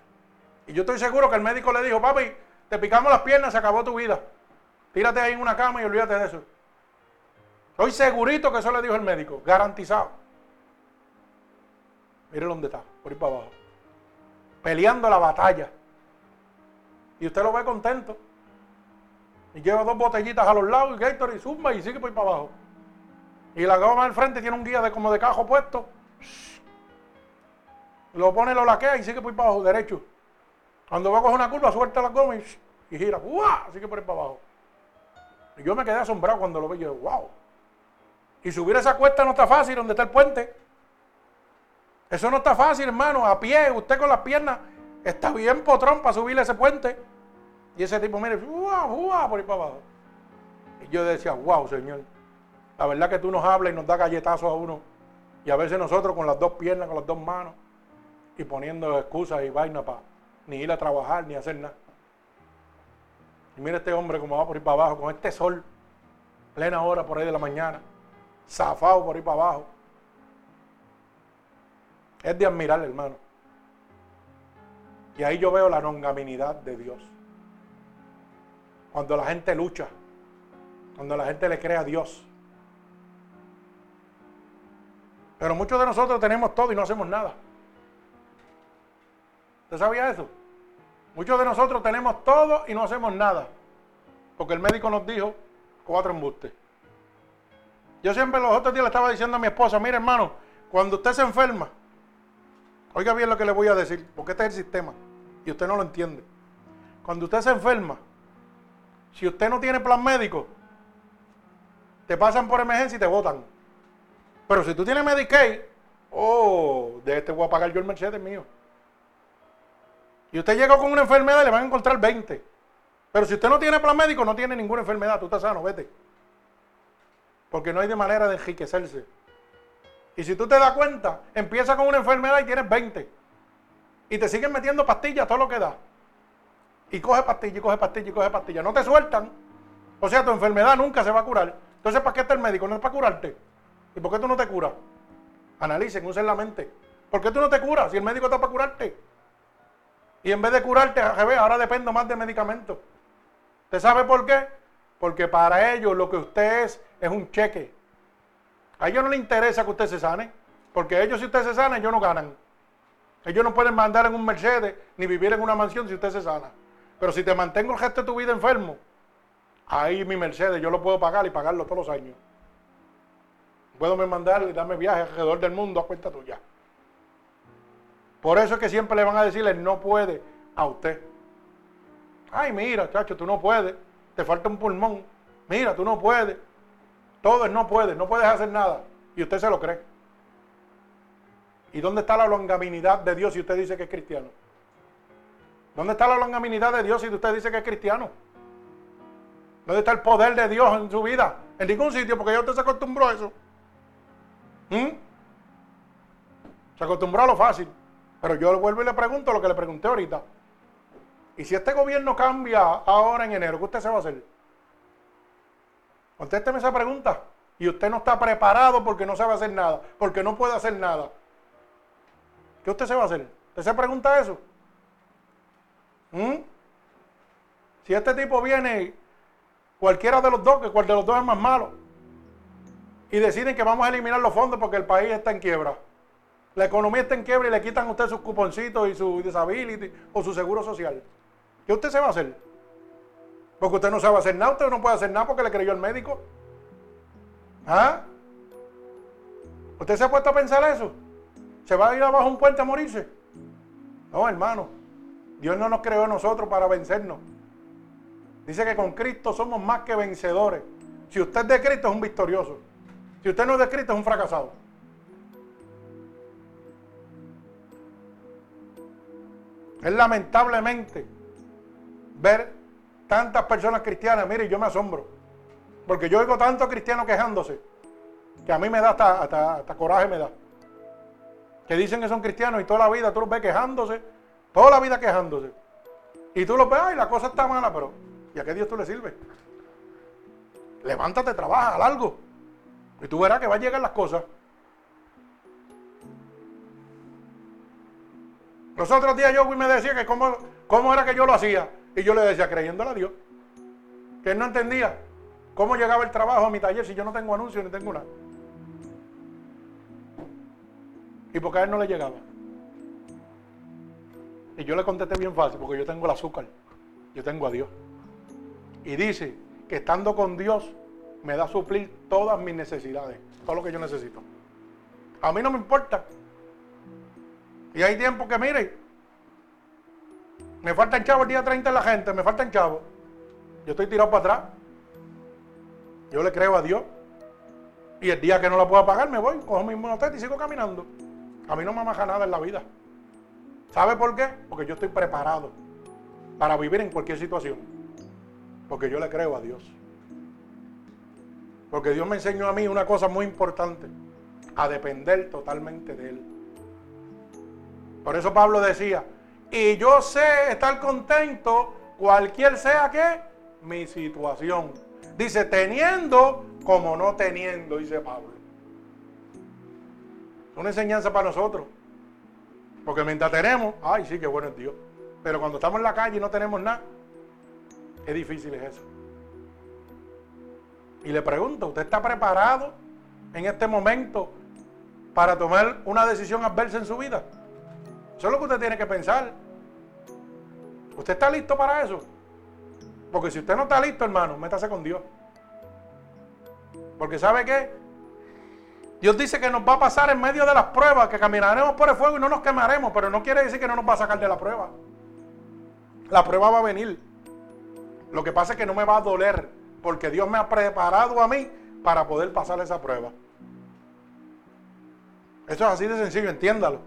Y yo estoy seguro que el médico le dijo, papi, te picamos las piernas, se acabó tu vida. Tírate ahí en una cama y olvídate de eso. Estoy segurito que eso le dijo el médico, garantizado. Mire dónde está, por ahí para abajo. Peleando la batalla. Y usted lo ve contento. Y lleva dos botellitas a los lados y Gator y zumba y sigue por ahí para abajo. Y la goma del frente tiene un guía de como de cajo puesto. Lo pone, lo laquea y sigue por ahí para abajo, derecho. Cuando va a coger una curva, suelta la goma y, gira. ¡Uah! Así que por ahí para abajo. Y yo me quedé asombrado cuando lo vi. Yo, wow. Y subir esa cuesta no está fácil, donde está el puente. Eso no está fácil, hermano. A pie, usted con las piernas está bien potrón para subir ese puente. Y ese tipo, mire, ¡uah! ¡uah! por ahí para abajo. Y yo decía, wow, Señor. La verdad que tú nos hablas y nos da galletazos a uno. Y a veces nosotros con las dos piernas, con las dos manos, y poniendo excusas y vainas para ni ir a trabajar, ni hacer nada. Y mira este hombre como va por ir para abajo, con este sol, plena hora por ahí de la mañana, zafado por ir para abajo. Es de admirar, hermano. Y ahí yo veo la longaminidad de Dios. Cuando la gente lucha, cuando la gente le cree a Dios. Pero muchos de nosotros tenemos todo y no hacemos nada. ¿Usted sabía eso? Muchos de nosotros tenemos todo y no hacemos nada. Porque el médico nos dijo cuatro embustes. Yo siempre los otros días le estaba diciendo a mi esposa, mire hermano, cuando usted se enferma, oiga bien lo que le voy a decir, porque este es el sistema y usted no lo entiende. Cuando usted se enferma, si usted no tiene plan médico, te pasan por emergencia y te votan. Pero si tú tienes Medicaid, oh, de este voy a pagar yo el Mercedes mío. Y usted llega con una enfermedad le van a encontrar 20. Pero si usted no tiene plan médico, no tiene ninguna enfermedad. Tú estás sano, vete. Porque no hay de manera de enriquecerse. Y si tú te das cuenta, empieza con una enfermedad y tienes 20. Y te siguen metiendo pastillas, todo lo que da. Y coge pastillas, y coge pastillas, y coge pastillas. No te sueltan. O sea, tu enfermedad nunca se va a curar. Entonces, ¿para qué está el médico? No es para curarte. ¿Y por qué tú no te curas? Analicen, usen la mente. ¿Por qué tú no te curas si el médico está para curarte? Y en vez de curarte, ahora dependo más de medicamentos. ¿Usted sabe por qué? Porque para ellos lo que usted es es un cheque. A ellos no les interesa que usted se sane. Porque ellos si usted se sana, ellos no ganan. Ellos no pueden mandar en un Mercedes ni vivir en una mansión si usted se sana. Pero si te mantengo el resto de tu vida enfermo, ahí mi Mercedes yo lo puedo pagar y pagarlo todos los años. Puedo me mandar y darme viajes alrededor del mundo a cuenta tuya. Por eso es que siempre le van a decirle no puede a usted. Ay, mira, chacho, tú no puedes. Te falta un pulmón. Mira, tú no puedes. Todo es no puedes, no puedes hacer nada. Y usted se lo cree. ¿Y dónde está la longaminidad de Dios si usted dice que es cristiano? ¿Dónde está la longaminidad de Dios si usted dice que es cristiano? ¿Dónde está el poder de Dios en su vida? En ningún sitio, porque ya usted se acostumbró a eso. ¿Mm? Se acostumbró a lo fácil. Pero yo le vuelvo y le pregunto lo que le pregunté ahorita. ¿Y si este gobierno cambia ahora en enero, qué usted se va a hacer? Contésteme esa pregunta. Y usted no está preparado porque no sabe hacer nada, porque no puede hacer nada. ¿Qué usted se va a hacer? ¿Usted se pregunta eso? ¿Mm? Si este tipo viene, cualquiera de los dos, que cual de los dos es más malo, y deciden que vamos a eliminar los fondos porque el país está en quiebra. La economía está en quiebra y le quitan a usted sus cuponcitos y su disability o su seguro social. ¿Qué usted se va a hacer? Porque usted no sabe hacer nada, usted no puede hacer nada porque le creyó el médico. ¿Ah? ¿Usted se ha puesto a pensar eso? ¿Se va a ir abajo un puente a morirse? No, hermano. Dios no nos creó a nosotros para vencernos. Dice que con Cristo somos más que vencedores. Si usted es de Cristo es un victorioso. Si usted no es de Cristo es un fracasado. Es lamentablemente ver tantas personas cristianas. Mire, yo me asombro. Porque yo oigo tantos cristianos quejándose que a mí me da hasta, hasta, coraje, me da. Que dicen que son cristianos y toda la vida tú los ves quejándose, toda la vida quejándose. Y tú los ves, ay, la cosa está mala, pero ¿y a qué Dios tú le sirves? Levántate, trabaja, haz algo. Y tú verás que va a llegar las cosas. Los otros días yo me decía que cómo, cómo era que yo lo hacía. Y yo le decía, creyéndole a Dios. Que él no entendía cómo llegaba el trabajo a mi taller si yo no tengo anuncios ni tengo nada. Y porque a él no le llegaba. Y yo le contesté bien fácil, porque yo tengo el azúcar. Yo tengo a Dios. Y dice que estando con Dios me da a suplir todas mis necesidades, todo lo que yo necesito. A mí no me importa y hay tiempo que, mire, me faltan chavos el día 30 en la gente, me faltan chavos. Yo estoy tirado para atrás. Yo le creo a Dios. Y el día que no la pueda pagar, me voy, cojo mi monotete y sigo caminando. A mí no me amaja nada en la vida. ¿Sabe por qué? Porque yo estoy preparado para vivir en cualquier situación. Porque yo le creo a Dios. Porque Dios me enseñó a mí una cosa muy importante, a depender totalmente de Él. Por eso Pablo decía, y yo sé estar contento cualquier sea que mi situación. Dice, teniendo como no teniendo, dice Pablo. Es una enseñanza para nosotros. Porque mientras tenemos, ay, sí, qué bueno es Dios. Pero cuando estamos en la calle y no tenemos nada, es difícil eso. Y le pregunto, ¿usted está preparado en este momento para tomar una decisión adversa en su vida? Eso es lo que usted tiene que pensar. ¿Usted está listo para eso? Porque si usted no está listo, hermano, métase con Dios. Porque ¿sabe qué? Dios dice que nos va a pasar en medio de las pruebas, que caminaremos por el fuego y no nos quemaremos, pero no quiere decir que no nos va a sacar de la prueba. La prueba va a venir. Lo que pasa es que no me va a doler, porque Dios me ha preparado a mí para poder pasar esa prueba. Eso es así de sencillo, entiéndalo.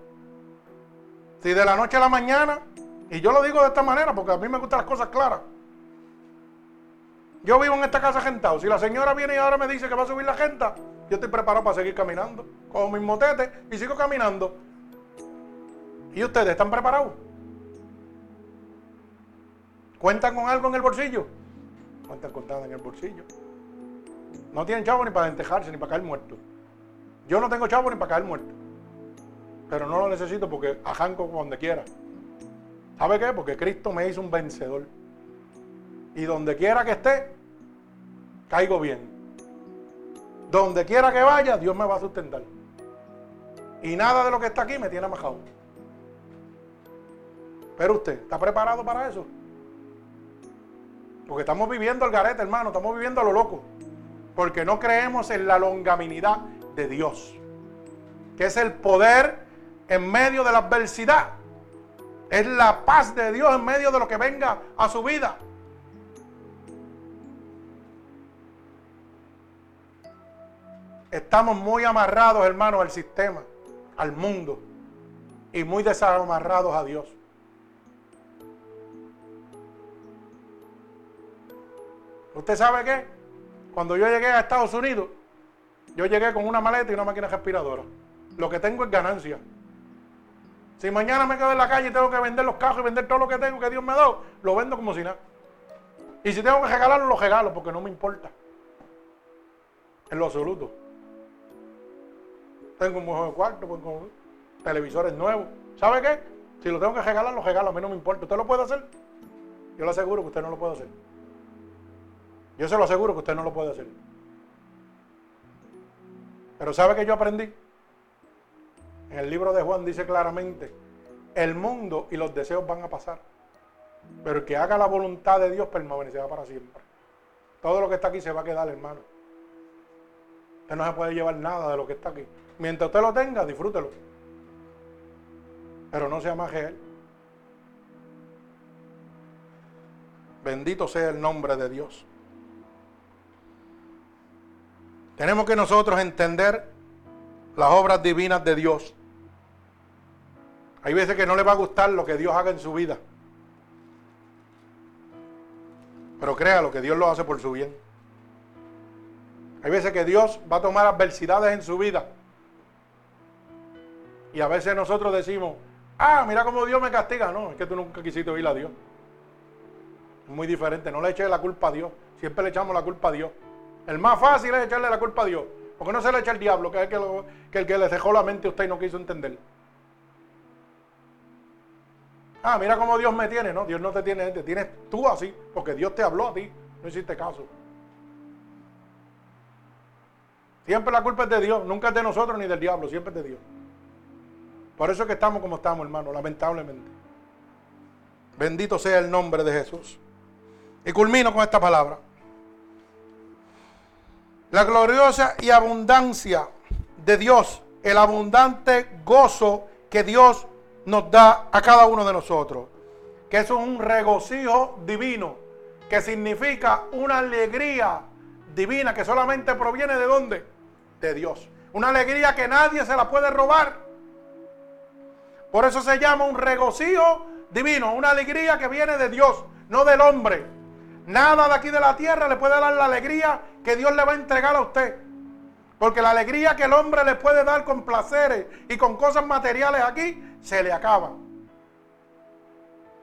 Si de la noche a la mañana, y yo lo digo de esta manera porque a mí me gustan las cosas claras. Yo vivo en esta casa gentado. Si la señora viene y ahora me dice que va a subir la gente, yo estoy preparado para seguir caminando. Con mis motetes y sigo caminando. ¿Y ustedes están preparados? ¿Cuentan con algo en el bolsillo? Cuentan con nada en el bolsillo. No tienen chavo ni para entejarse ni para caer muerto. Yo no tengo chavo ni para caer muerto. Pero no lo necesito porque ajanco donde quiera. ¿Sabe qué? Porque Cristo me hizo un vencedor. Y donde quiera que esté, caigo bien. Donde quiera que vaya, Dios me va a sustentar. Y nada de lo que está aquí me tiene majado. Pero usted, ¿está preparado para eso? Porque estamos viviendo el garete, hermano, estamos viviendo a lo loco. Porque no creemos en la longaminidad de Dios, que es el poder en medio de la adversidad. Es la paz de Dios en medio de lo que venga a su vida. Estamos muy amarrados, hermanos, al sistema, al mundo, y muy desamarrados a Dios. ¿Usted sabe qué? Cuando yo llegué a Estados Unidos, yo llegué con una maleta y una máquina respiradora. Lo que tengo es ganancia. Si mañana me quedo en la calle y tengo que vender los cajos y vender todo lo que tengo que Dios me ha lo vendo como si nada. Y si tengo que regalarlo, lo regalo porque no me importa. En lo absoluto. Tengo un buen cuarto, pues, con televisores nuevos. ¿Sabe qué? Si lo tengo que regalar, lo regalo. A mí no me importa. ¿Usted lo puede hacer? Yo le aseguro que usted no lo puede hacer. Yo se lo aseguro que usted no lo puede hacer. Pero ¿sabe que yo aprendí? En el libro de Juan dice claramente, el mundo y los deseos van a pasar. Pero el que haga la voluntad de Dios permanecerá para siempre. Todo lo que está aquí se va a quedar, hermano. Usted no se puede llevar nada de lo que está aquí. Mientras usted lo tenga, disfrútelo. Pero no sea más que Él. Bendito sea el nombre de Dios. Tenemos que nosotros entender las obras divinas de Dios. Hay veces que no le va a gustar lo que Dios haga en su vida. Pero créalo que Dios lo hace por su bien. Hay veces que Dios va a tomar adversidades en su vida. Y a veces nosotros decimos, ah, mira cómo Dios me castiga. No, es que tú nunca quisiste oír a Dios. Es muy diferente. No le eches la culpa a Dios. Siempre le echamos la culpa a Dios. El más fácil es echarle la culpa a Dios. Porque no se le echa el diablo, que es que, el que le dejó la mente a usted y no quiso entender. Ah, mira cómo Dios me tiene. No, Dios no te tiene, te tienes tú así, porque Dios te habló a ti, no hiciste caso. Siempre la culpa es de Dios, nunca es de nosotros ni del diablo, siempre es de Dios. Por eso es que estamos como estamos, hermano, lamentablemente. Bendito sea el nombre de Jesús. Y culmino con esta palabra la gloriosa y abundancia de Dios, el abundante gozo que Dios nos da a cada uno de nosotros. Que eso es un regocijo divino, que significa una alegría divina que solamente proviene de dónde? De Dios. Una alegría que nadie se la puede robar. Por eso se llama un regocijo divino, una alegría que viene de Dios, no del hombre. Nada de aquí de la tierra le puede dar la alegría que Dios le va a entregar a usted. Porque la alegría que el hombre le puede dar con placeres y con cosas materiales aquí, se le acaba.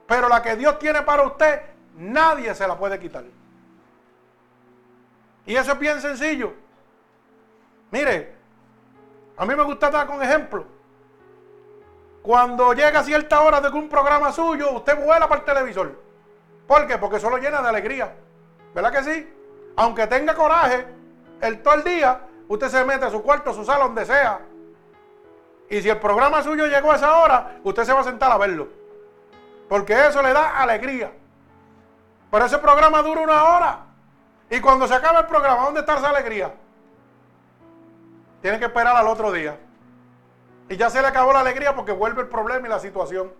Pero la que Dios tiene para usted, nadie se la puede quitar. Y eso es bien sencillo. Mire, a mí me gusta dar con ejemplo. Cuando llega cierta hora de un programa suyo, usted vuela para el televisor. ¿Por qué? Porque eso lo llena de alegría. ¿Verdad que sí? Aunque tenga coraje, el todo el día, usted se mete a su cuarto, a su sala, donde sea. Y si el programa suyo llegó a esa hora, usted se va a sentar a verlo. Porque eso le da alegría. Pero ese programa dura una hora. Y cuando se acaba el programa, ¿dónde está esa alegría? Tiene que esperar al otro día. Y ya se le acabó la alegría porque vuelve el problema y la situación.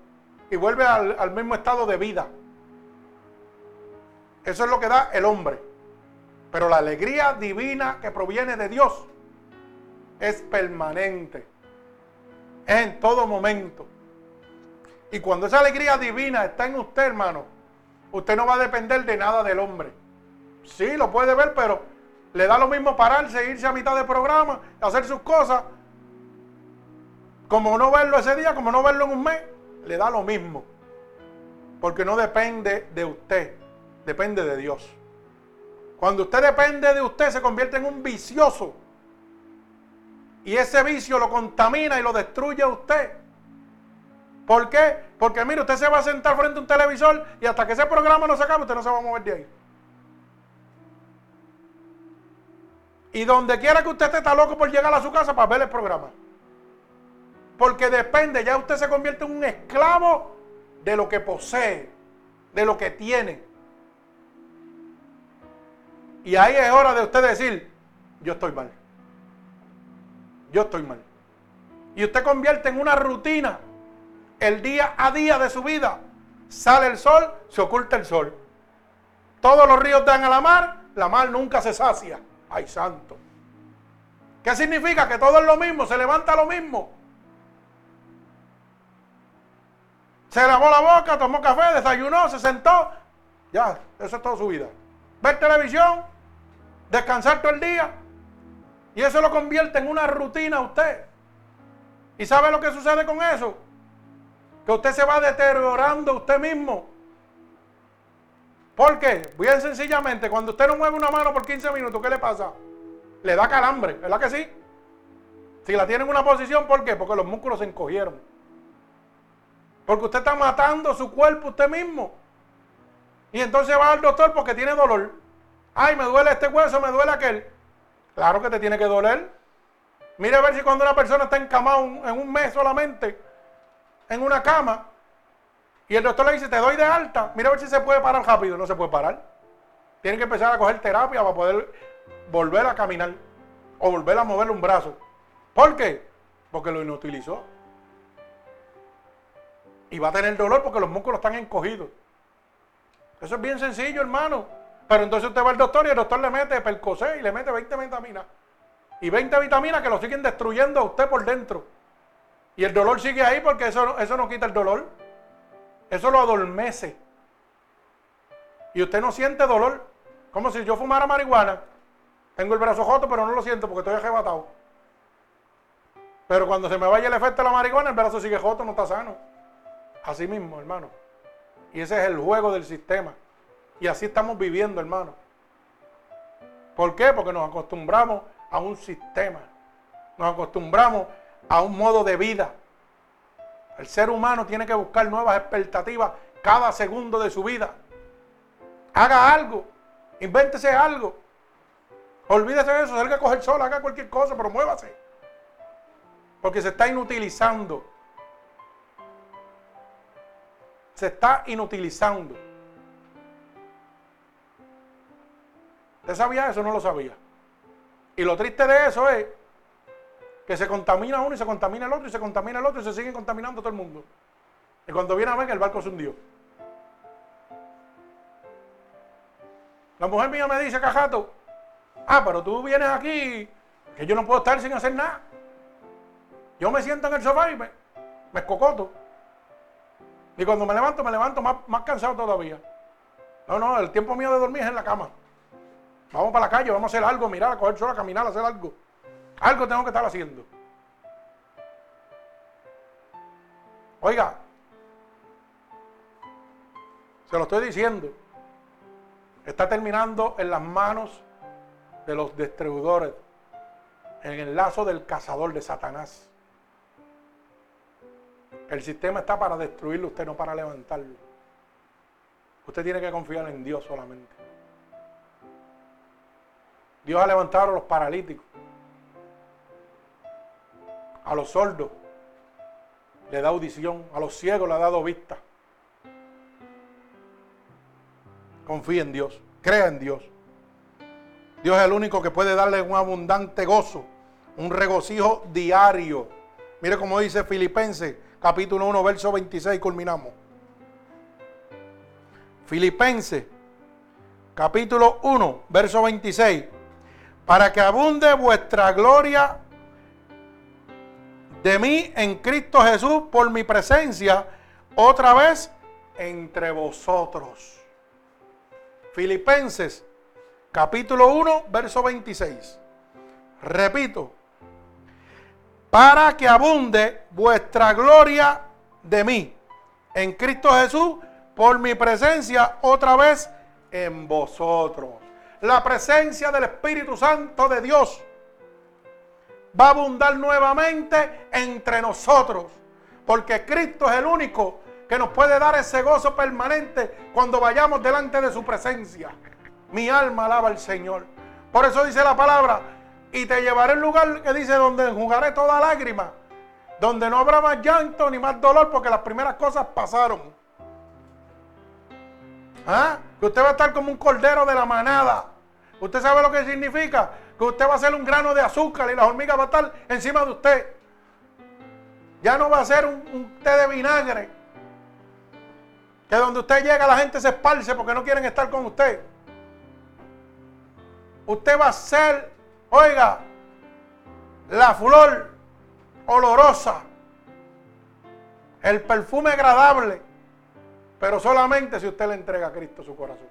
Y vuelve al, mismo estado de vida. Eso es lo que da el hombre. Pero la alegría divina que proviene de Dios es permanente. Es en todo momento. Y cuando esa alegría divina está en usted, hermano, usted no va a depender de nada del hombre. Sí, lo puede ver, pero le da lo mismo pararse, irse a mitad de programa, hacer sus cosas. Como no verlo ese día, como no verlo en un mes, le da lo mismo. Porque no depende de usted depende de Dios. Cuando usted depende de usted, se convierte en un vicioso. Y ese vicio lo contamina y lo destruye a usted. ¿Por qué? Porque mire, usted se va a sentar frente a un televisor y hasta que ese programa no se acabe, usted no se va a mover de ahí. Y donde quiera que usted esté, está loco por llegar a su casa para ver el programa. Porque depende, ya usted se convierte en un esclavo de lo que posee, de lo que tiene. Y ahí es hora de usted decir, yo estoy mal. Yo estoy mal. Y usted convierte en una rutina el día a día de su vida. Sale el sol, se oculta el sol. Todos los ríos dan a la mar, la mar nunca se sacia. Ay, santo. ¿Qué significa? Que todo es lo mismo, se levanta lo mismo. Se lavó la boca, tomó café, desayunó, se sentó. Ya, eso es toda su vida. Ver televisión, descansar todo el día. Y eso lo convierte en una rutina a usted. ¿Y sabe lo que sucede con eso? Que usted se va deteriorando usted mismo. ¿Por qué? Bien sencillamente, cuando usted no mueve una mano por 15 minutos, ¿qué le pasa? Le da calambre, ¿verdad que sí? Si la tiene en una posición, ¿por qué? Porque los músculos se encogieron. Porque usted está matando su cuerpo usted mismo. Y entonces va al doctor porque tiene dolor. Ay, me duele este hueso, me duele aquel. Claro que te tiene que doler. Mire a ver si cuando una persona está encamada en un mes solamente, en una cama, y el doctor le dice, te doy de alta, mira a ver si se puede parar rápido. No se puede parar. Tiene que empezar a coger terapia para poder volver a caminar o volver a mover un brazo. ¿Por qué? Porque lo inutilizó. Y va a tener dolor porque los músculos están encogidos. Eso es bien sencillo, hermano. Pero entonces usted va al doctor y el doctor le mete percocé y le mete 20 vitaminas. Y 20 vitaminas que lo siguen destruyendo a usted por dentro. Y el dolor sigue ahí porque eso, eso no quita el dolor. Eso lo adormece. Y usted no siente dolor. Como si yo fumara marihuana. Tengo el brazo joto, pero no lo siento porque estoy arrebatado. Pero cuando se me vaya el efecto de la marihuana, el brazo sigue joto, no está sano. Así mismo, hermano. Y ese es el juego del sistema. Y así estamos viviendo, hermano. ¿Por qué? Porque nos acostumbramos a un sistema. Nos acostumbramos a un modo de vida. El ser humano tiene que buscar nuevas expectativas cada segundo de su vida. Haga algo, invéntese algo. Olvídese de eso, salga a coger sol, haga cualquier cosa, pero muévase. Porque se está inutilizando. Se está inutilizando. ¿Usted sabía eso? No lo sabía. Y lo triste de eso es que se contamina uno y se contamina el otro y se contamina el otro y se sigue contaminando todo el mundo. Y cuando viene a ver, el barco se hundió. La mujer mía me dice, Cajato, ah, pero tú vienes aquí, que yo no puedo estar sin hacer nada. Yo me siento en el sofá y me, me escocoto. Y cuando me levanto, me levanto más, más cansado todavía. No, no, el tiempo mío de dormir es en la cama. Vamos para la calle, vamos a hacer algo, mirar, a coger sol, a caminar, a hacer algo. Algo tengo que estar haciendo. Oiga, se lo estoy diciendo. Está terminando en las manos de los distribuidores, en el lazo del cazador de Satanás. El sistema está para destruirlo, usted no para levantarlo. Usted tiene que confiar en Dios solamente. Dios ha levantado a los paralíticos a los sordos le da audición, a los ciegos le ha dado vista. Confía en Dios, crea en Dios. Dios es el único que puede darle un abundante gozo, un regocijo diario. Mire como dice Filipenses, capítulo 1, verso 26, culminamos. Filipenses, capítulo 1, verso 26. Para que abunde vuestra gloria de mí en Cristo Jesús por mi presencia otra vez entre vosotros. Filipenses capítulo 1, verso 26. Repito, para que abunde vuestra gloria de mí en Cristo Jesús por mi presencia otra vez en vosotros. La presencia del Espíritu Santo de Dios va a abundar nuevamente entre nosotros. Porque Cristo es el único que nos puede dar ese gozo permanente cuando vayamos delante de su presencia. Mi alma alaba al Señor. Por eso dice la palabra, y te llevaré al lugar que dice donde enjugaré toda lágrima, donde no habrá más llanto ni más dolor, porque las primeras cosas pasaron. ¿Ah? Que usted va a estar como un cordero de la manada. ¿Usted sabe lo que significa? Que usted va a ser un grano de azúcar y las hormigas va a estar encima de usted. Ya no va a ser un, té de vinagre. Que donde usted llega la gente se esparce porque no quieren estar con usted. Usted va a ser, oiga, la flor olorosa, el perfume agradable, pero solamente si usted le entrega a Cristo su corazón.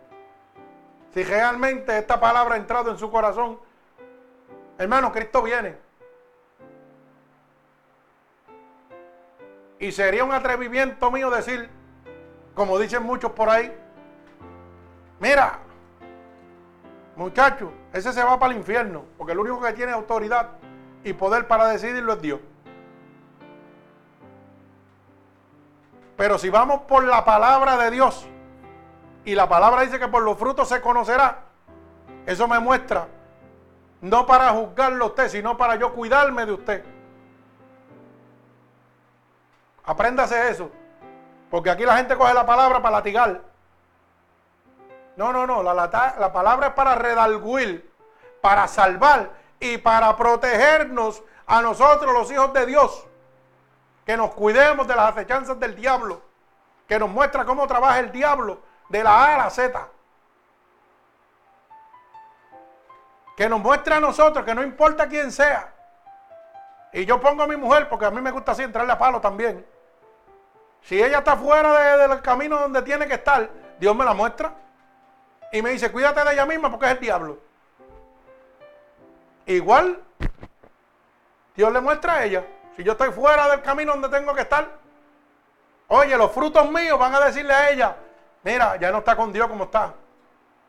Si realmente esta palabra ha entrado en su corazón, hermano, Cristo viene. Y sería un atrevimiento mío decir, como dicen muchos por ahí, mira, muchacho, ese se va para el infierno, porque el único que tiene autoridad y poder para decidirlo es Dios. Pero si vamos por la palabra de Dios, y la palabra dice que por los frutos se conocerá. Eso me muestra, no para juzgarlo a usted, sino para yo cuidarme de usted. Apréndase eso. Porque aquí la gente coge la palabra para latigar. No, no, no. La, la palabra es para redalguir, para salvar y para protegernos a nosotros, los hijos de Dios. Que nos cuidemos de las acechanzas del diablo. Que nos muestra cómo trabaja el diablo de la A a la Z. Que nos muestre a nosotros que no importa quién sea. Y yo pongo a mi mujer, porque a mí me gusta así entrarle a palo también. Si ella está fuera del camino donde tiene que estar, Dios me la muestra. Y me dice, cuídate de ella misma porque es el diablo. Igual, Dios le muestra a ella. Si yo estoy fuera del camino donde tengo que estar, oye, los frutos míos van a decirle a ella, Mira, ya no está con Dios como está.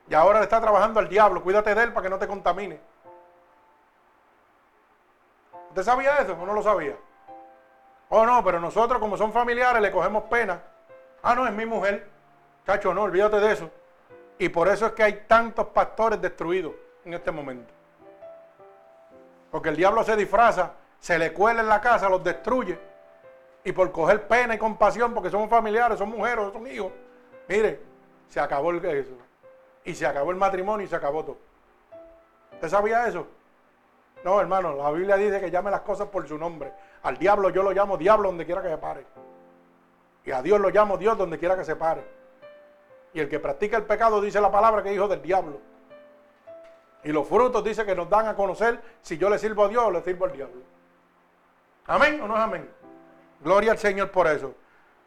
Y ahora le está trabajando al diablo. Cuídate de él para que no te contamine. ¿Usted sabía eso o no lo sabía? Oh, no, pero nosotros como son familiares le cogemos pena. Ah, no, es mi mujer. Cacho, no, olvídate de eso. Y por eso es que hay tantos pastores destruidos en este momento. Porque el diablo se disfraza, se le cuela en la casa, los destruye. Y por coger pena y compasión, porque son familiares, son mujeres, son hijos, Mire, se acabó eso. Y se acabó el matrimonio y se acabó todo. ¿Usted sabía eso? No, hermano, la Biblia dice que llame las cosas por su nombre. Al diablo yo lo llamo diablo donde quiera que se pare. Y a Dios lo llamo Dios donde quiera que se pare. Y el que practica el pecado dice la palabra que es hijo del diablo. Y los frutos dice que nos dan a conocer si yo le sirvo a Dios o le sirvo al diablo. Amén o no es amén. Gloria al Señor por eso.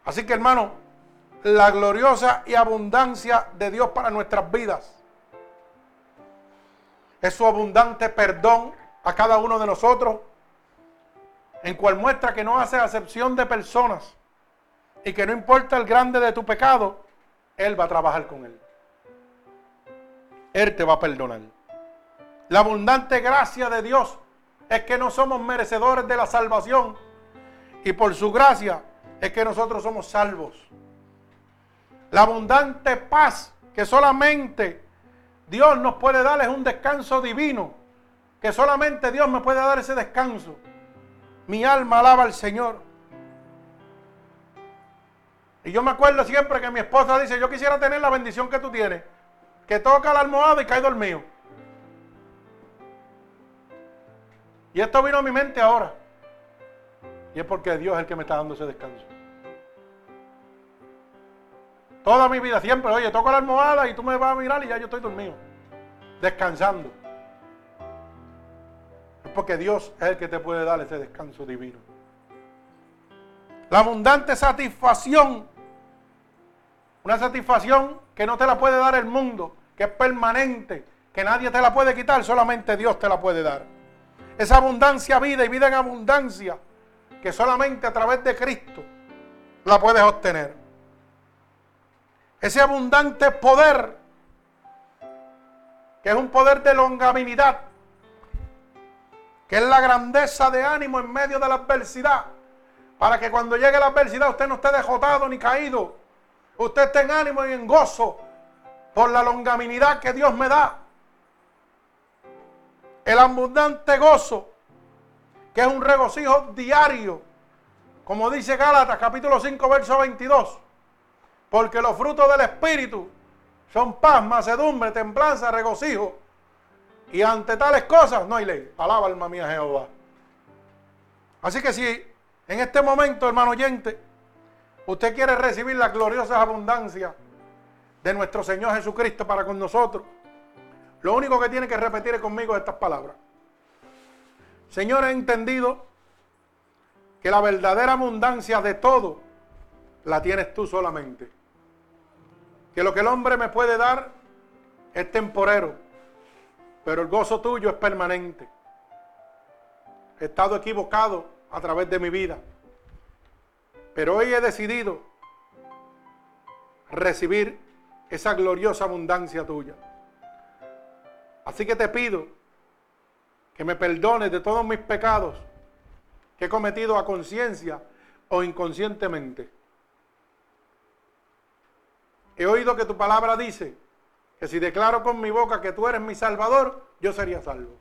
Así que hermano, la gloriosa y abundancia de Dios para nuestras vidas. Es su abundante perdón a cada uno de nosotros, en cual muestra que no hace acepción de personas y que no importa el grande de tu pecado, Él va a trabajar con él. Él te va a perdonar. La abundante gracia de Dios es que no somos merecedores de la salvación y por su gracia es que nosotros somos salvos. La abundante paz que solamente Dios nos puede dar es un descanso divino. Que solamente Dios me puede dar ese descanso. Mi alma alaba al Señor. Y yo me acuerdo siempre que mi esposa dice, yo quisiera tener la bendición que tú tienes. Que toca la almohada y cae dormido. Y esto vino a mi mente ahora. Y es porque Dios es el que me está dando ese descanso. Toda mi vida, siempre, oye, toco la almohada y tú me vas a mirar y ya yo estoy dormido, descansando. Es porque Dios es el que te puede dar ese descanso divino. La abundante satisfacción, una satisfacción que no te la puede dar el mundo, que es permanente, que nadie te la puede quitar, solamente Dios te la puede dar. Esa abundancia vida y vida en abundancia, que solamente a través de Cristo la puedes obtener ese abundante poder, que es un poder de longaminidad, que es la grandeza de ánimo en medio de la adversidad, para que cuando llegue la adversidad usted no esté dejotado ni caído, usted esté en ánimo y en gozo por la longaminidad que Dios me da. El abundante gozo, que es un regocijo diario, como dice Gálatas capítulo 5, verso 22, porque los frutos del Espíritu son paz, macedumbre, templanza, regocijo. Y ante tales cosas no hay ley. Alaba alma mía Jehová. Así que si en este momento, hermano oyente, usted quiere recibir la gloriosa abundancia de nuestro Señor Jesucristo para con nosotros, lo único que tiene que repetir conmigo estas palabras. Señor, he entendido que la verdadera abundancia de todo la tienes tú solamente. Que lo que el hombre me puede dar es temporero, pero el gozo tuyo es permanente. He estado equivocado a través de mi vida, pero hoy he decidido recibir esa gloriosa abundancia tuya. Así que te pido que me perdones de todos mis pecados que he cometido a conciencia o inconscientemente. He oído que tu palabra dice que si declaro con mi boca que tú eres mi salvador, yo sería salvo.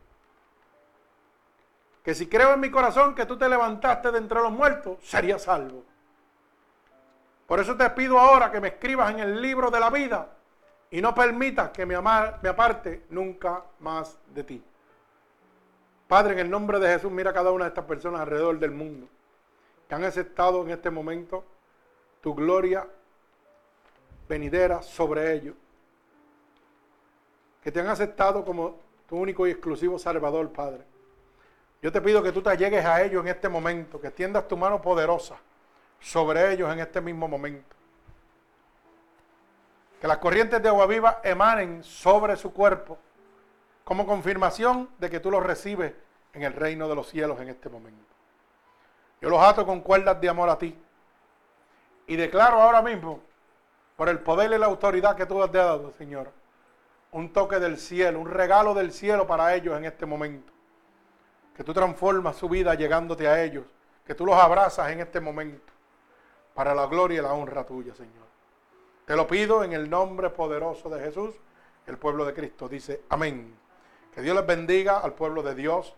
Que si creo en mi corazón que tú te levantaste de entre los muertos, sería salvo. Por eso te pido ahora que me escribas en el libro de la vida y no permitas que me, me aparte nunca más de ti. Padre, en el nombre de Jesús, mira a cada una de estas personas alrededor del mundo que han aceptado en este momento tu gloria venidera sobre ellos. Que te han aceptado como tu único y exclusivo Salvador, Padre. Yo te pido que tú te llegues a ellos en este momento, que extiendas tu mano poderosa sobre ellos en este mismo momento. Que las corrientes de agua viva emanen sobre su cuerpo como confirmación de que tú los recibes en el reino de los cielos en este momento. Yo los ato con cuerdas de amor a ti. Y declaro ahora mismo, por el poder y la autoridad que tú has dado, Señor, un toque del cielo, un regalo del cielo para ellos en este momento. Que tú transformas su vida llegándote a ellos. Que tú los abrazas en este momento. Para la gloria y la honra tuya, Señor. Te lo pido en el nombre poderoso de Jesús. El pueblo de Cristo dice amén. Que Dios les bendiga al pueblo de Dios,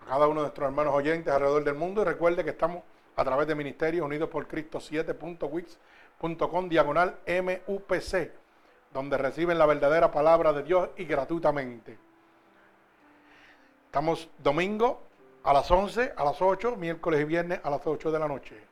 a cada uno de nuestros hermanos oyentes alrededor del mundo y recuerde que estamos a través de Ministerio Unidos por Cristo 7.wix.com diagonal MUPC, donde reciben la verdadera palabra de Dios y gratuitamente. Estamos domingo a las 11, a las 8, miércoles y viernes a las 8 de la noche.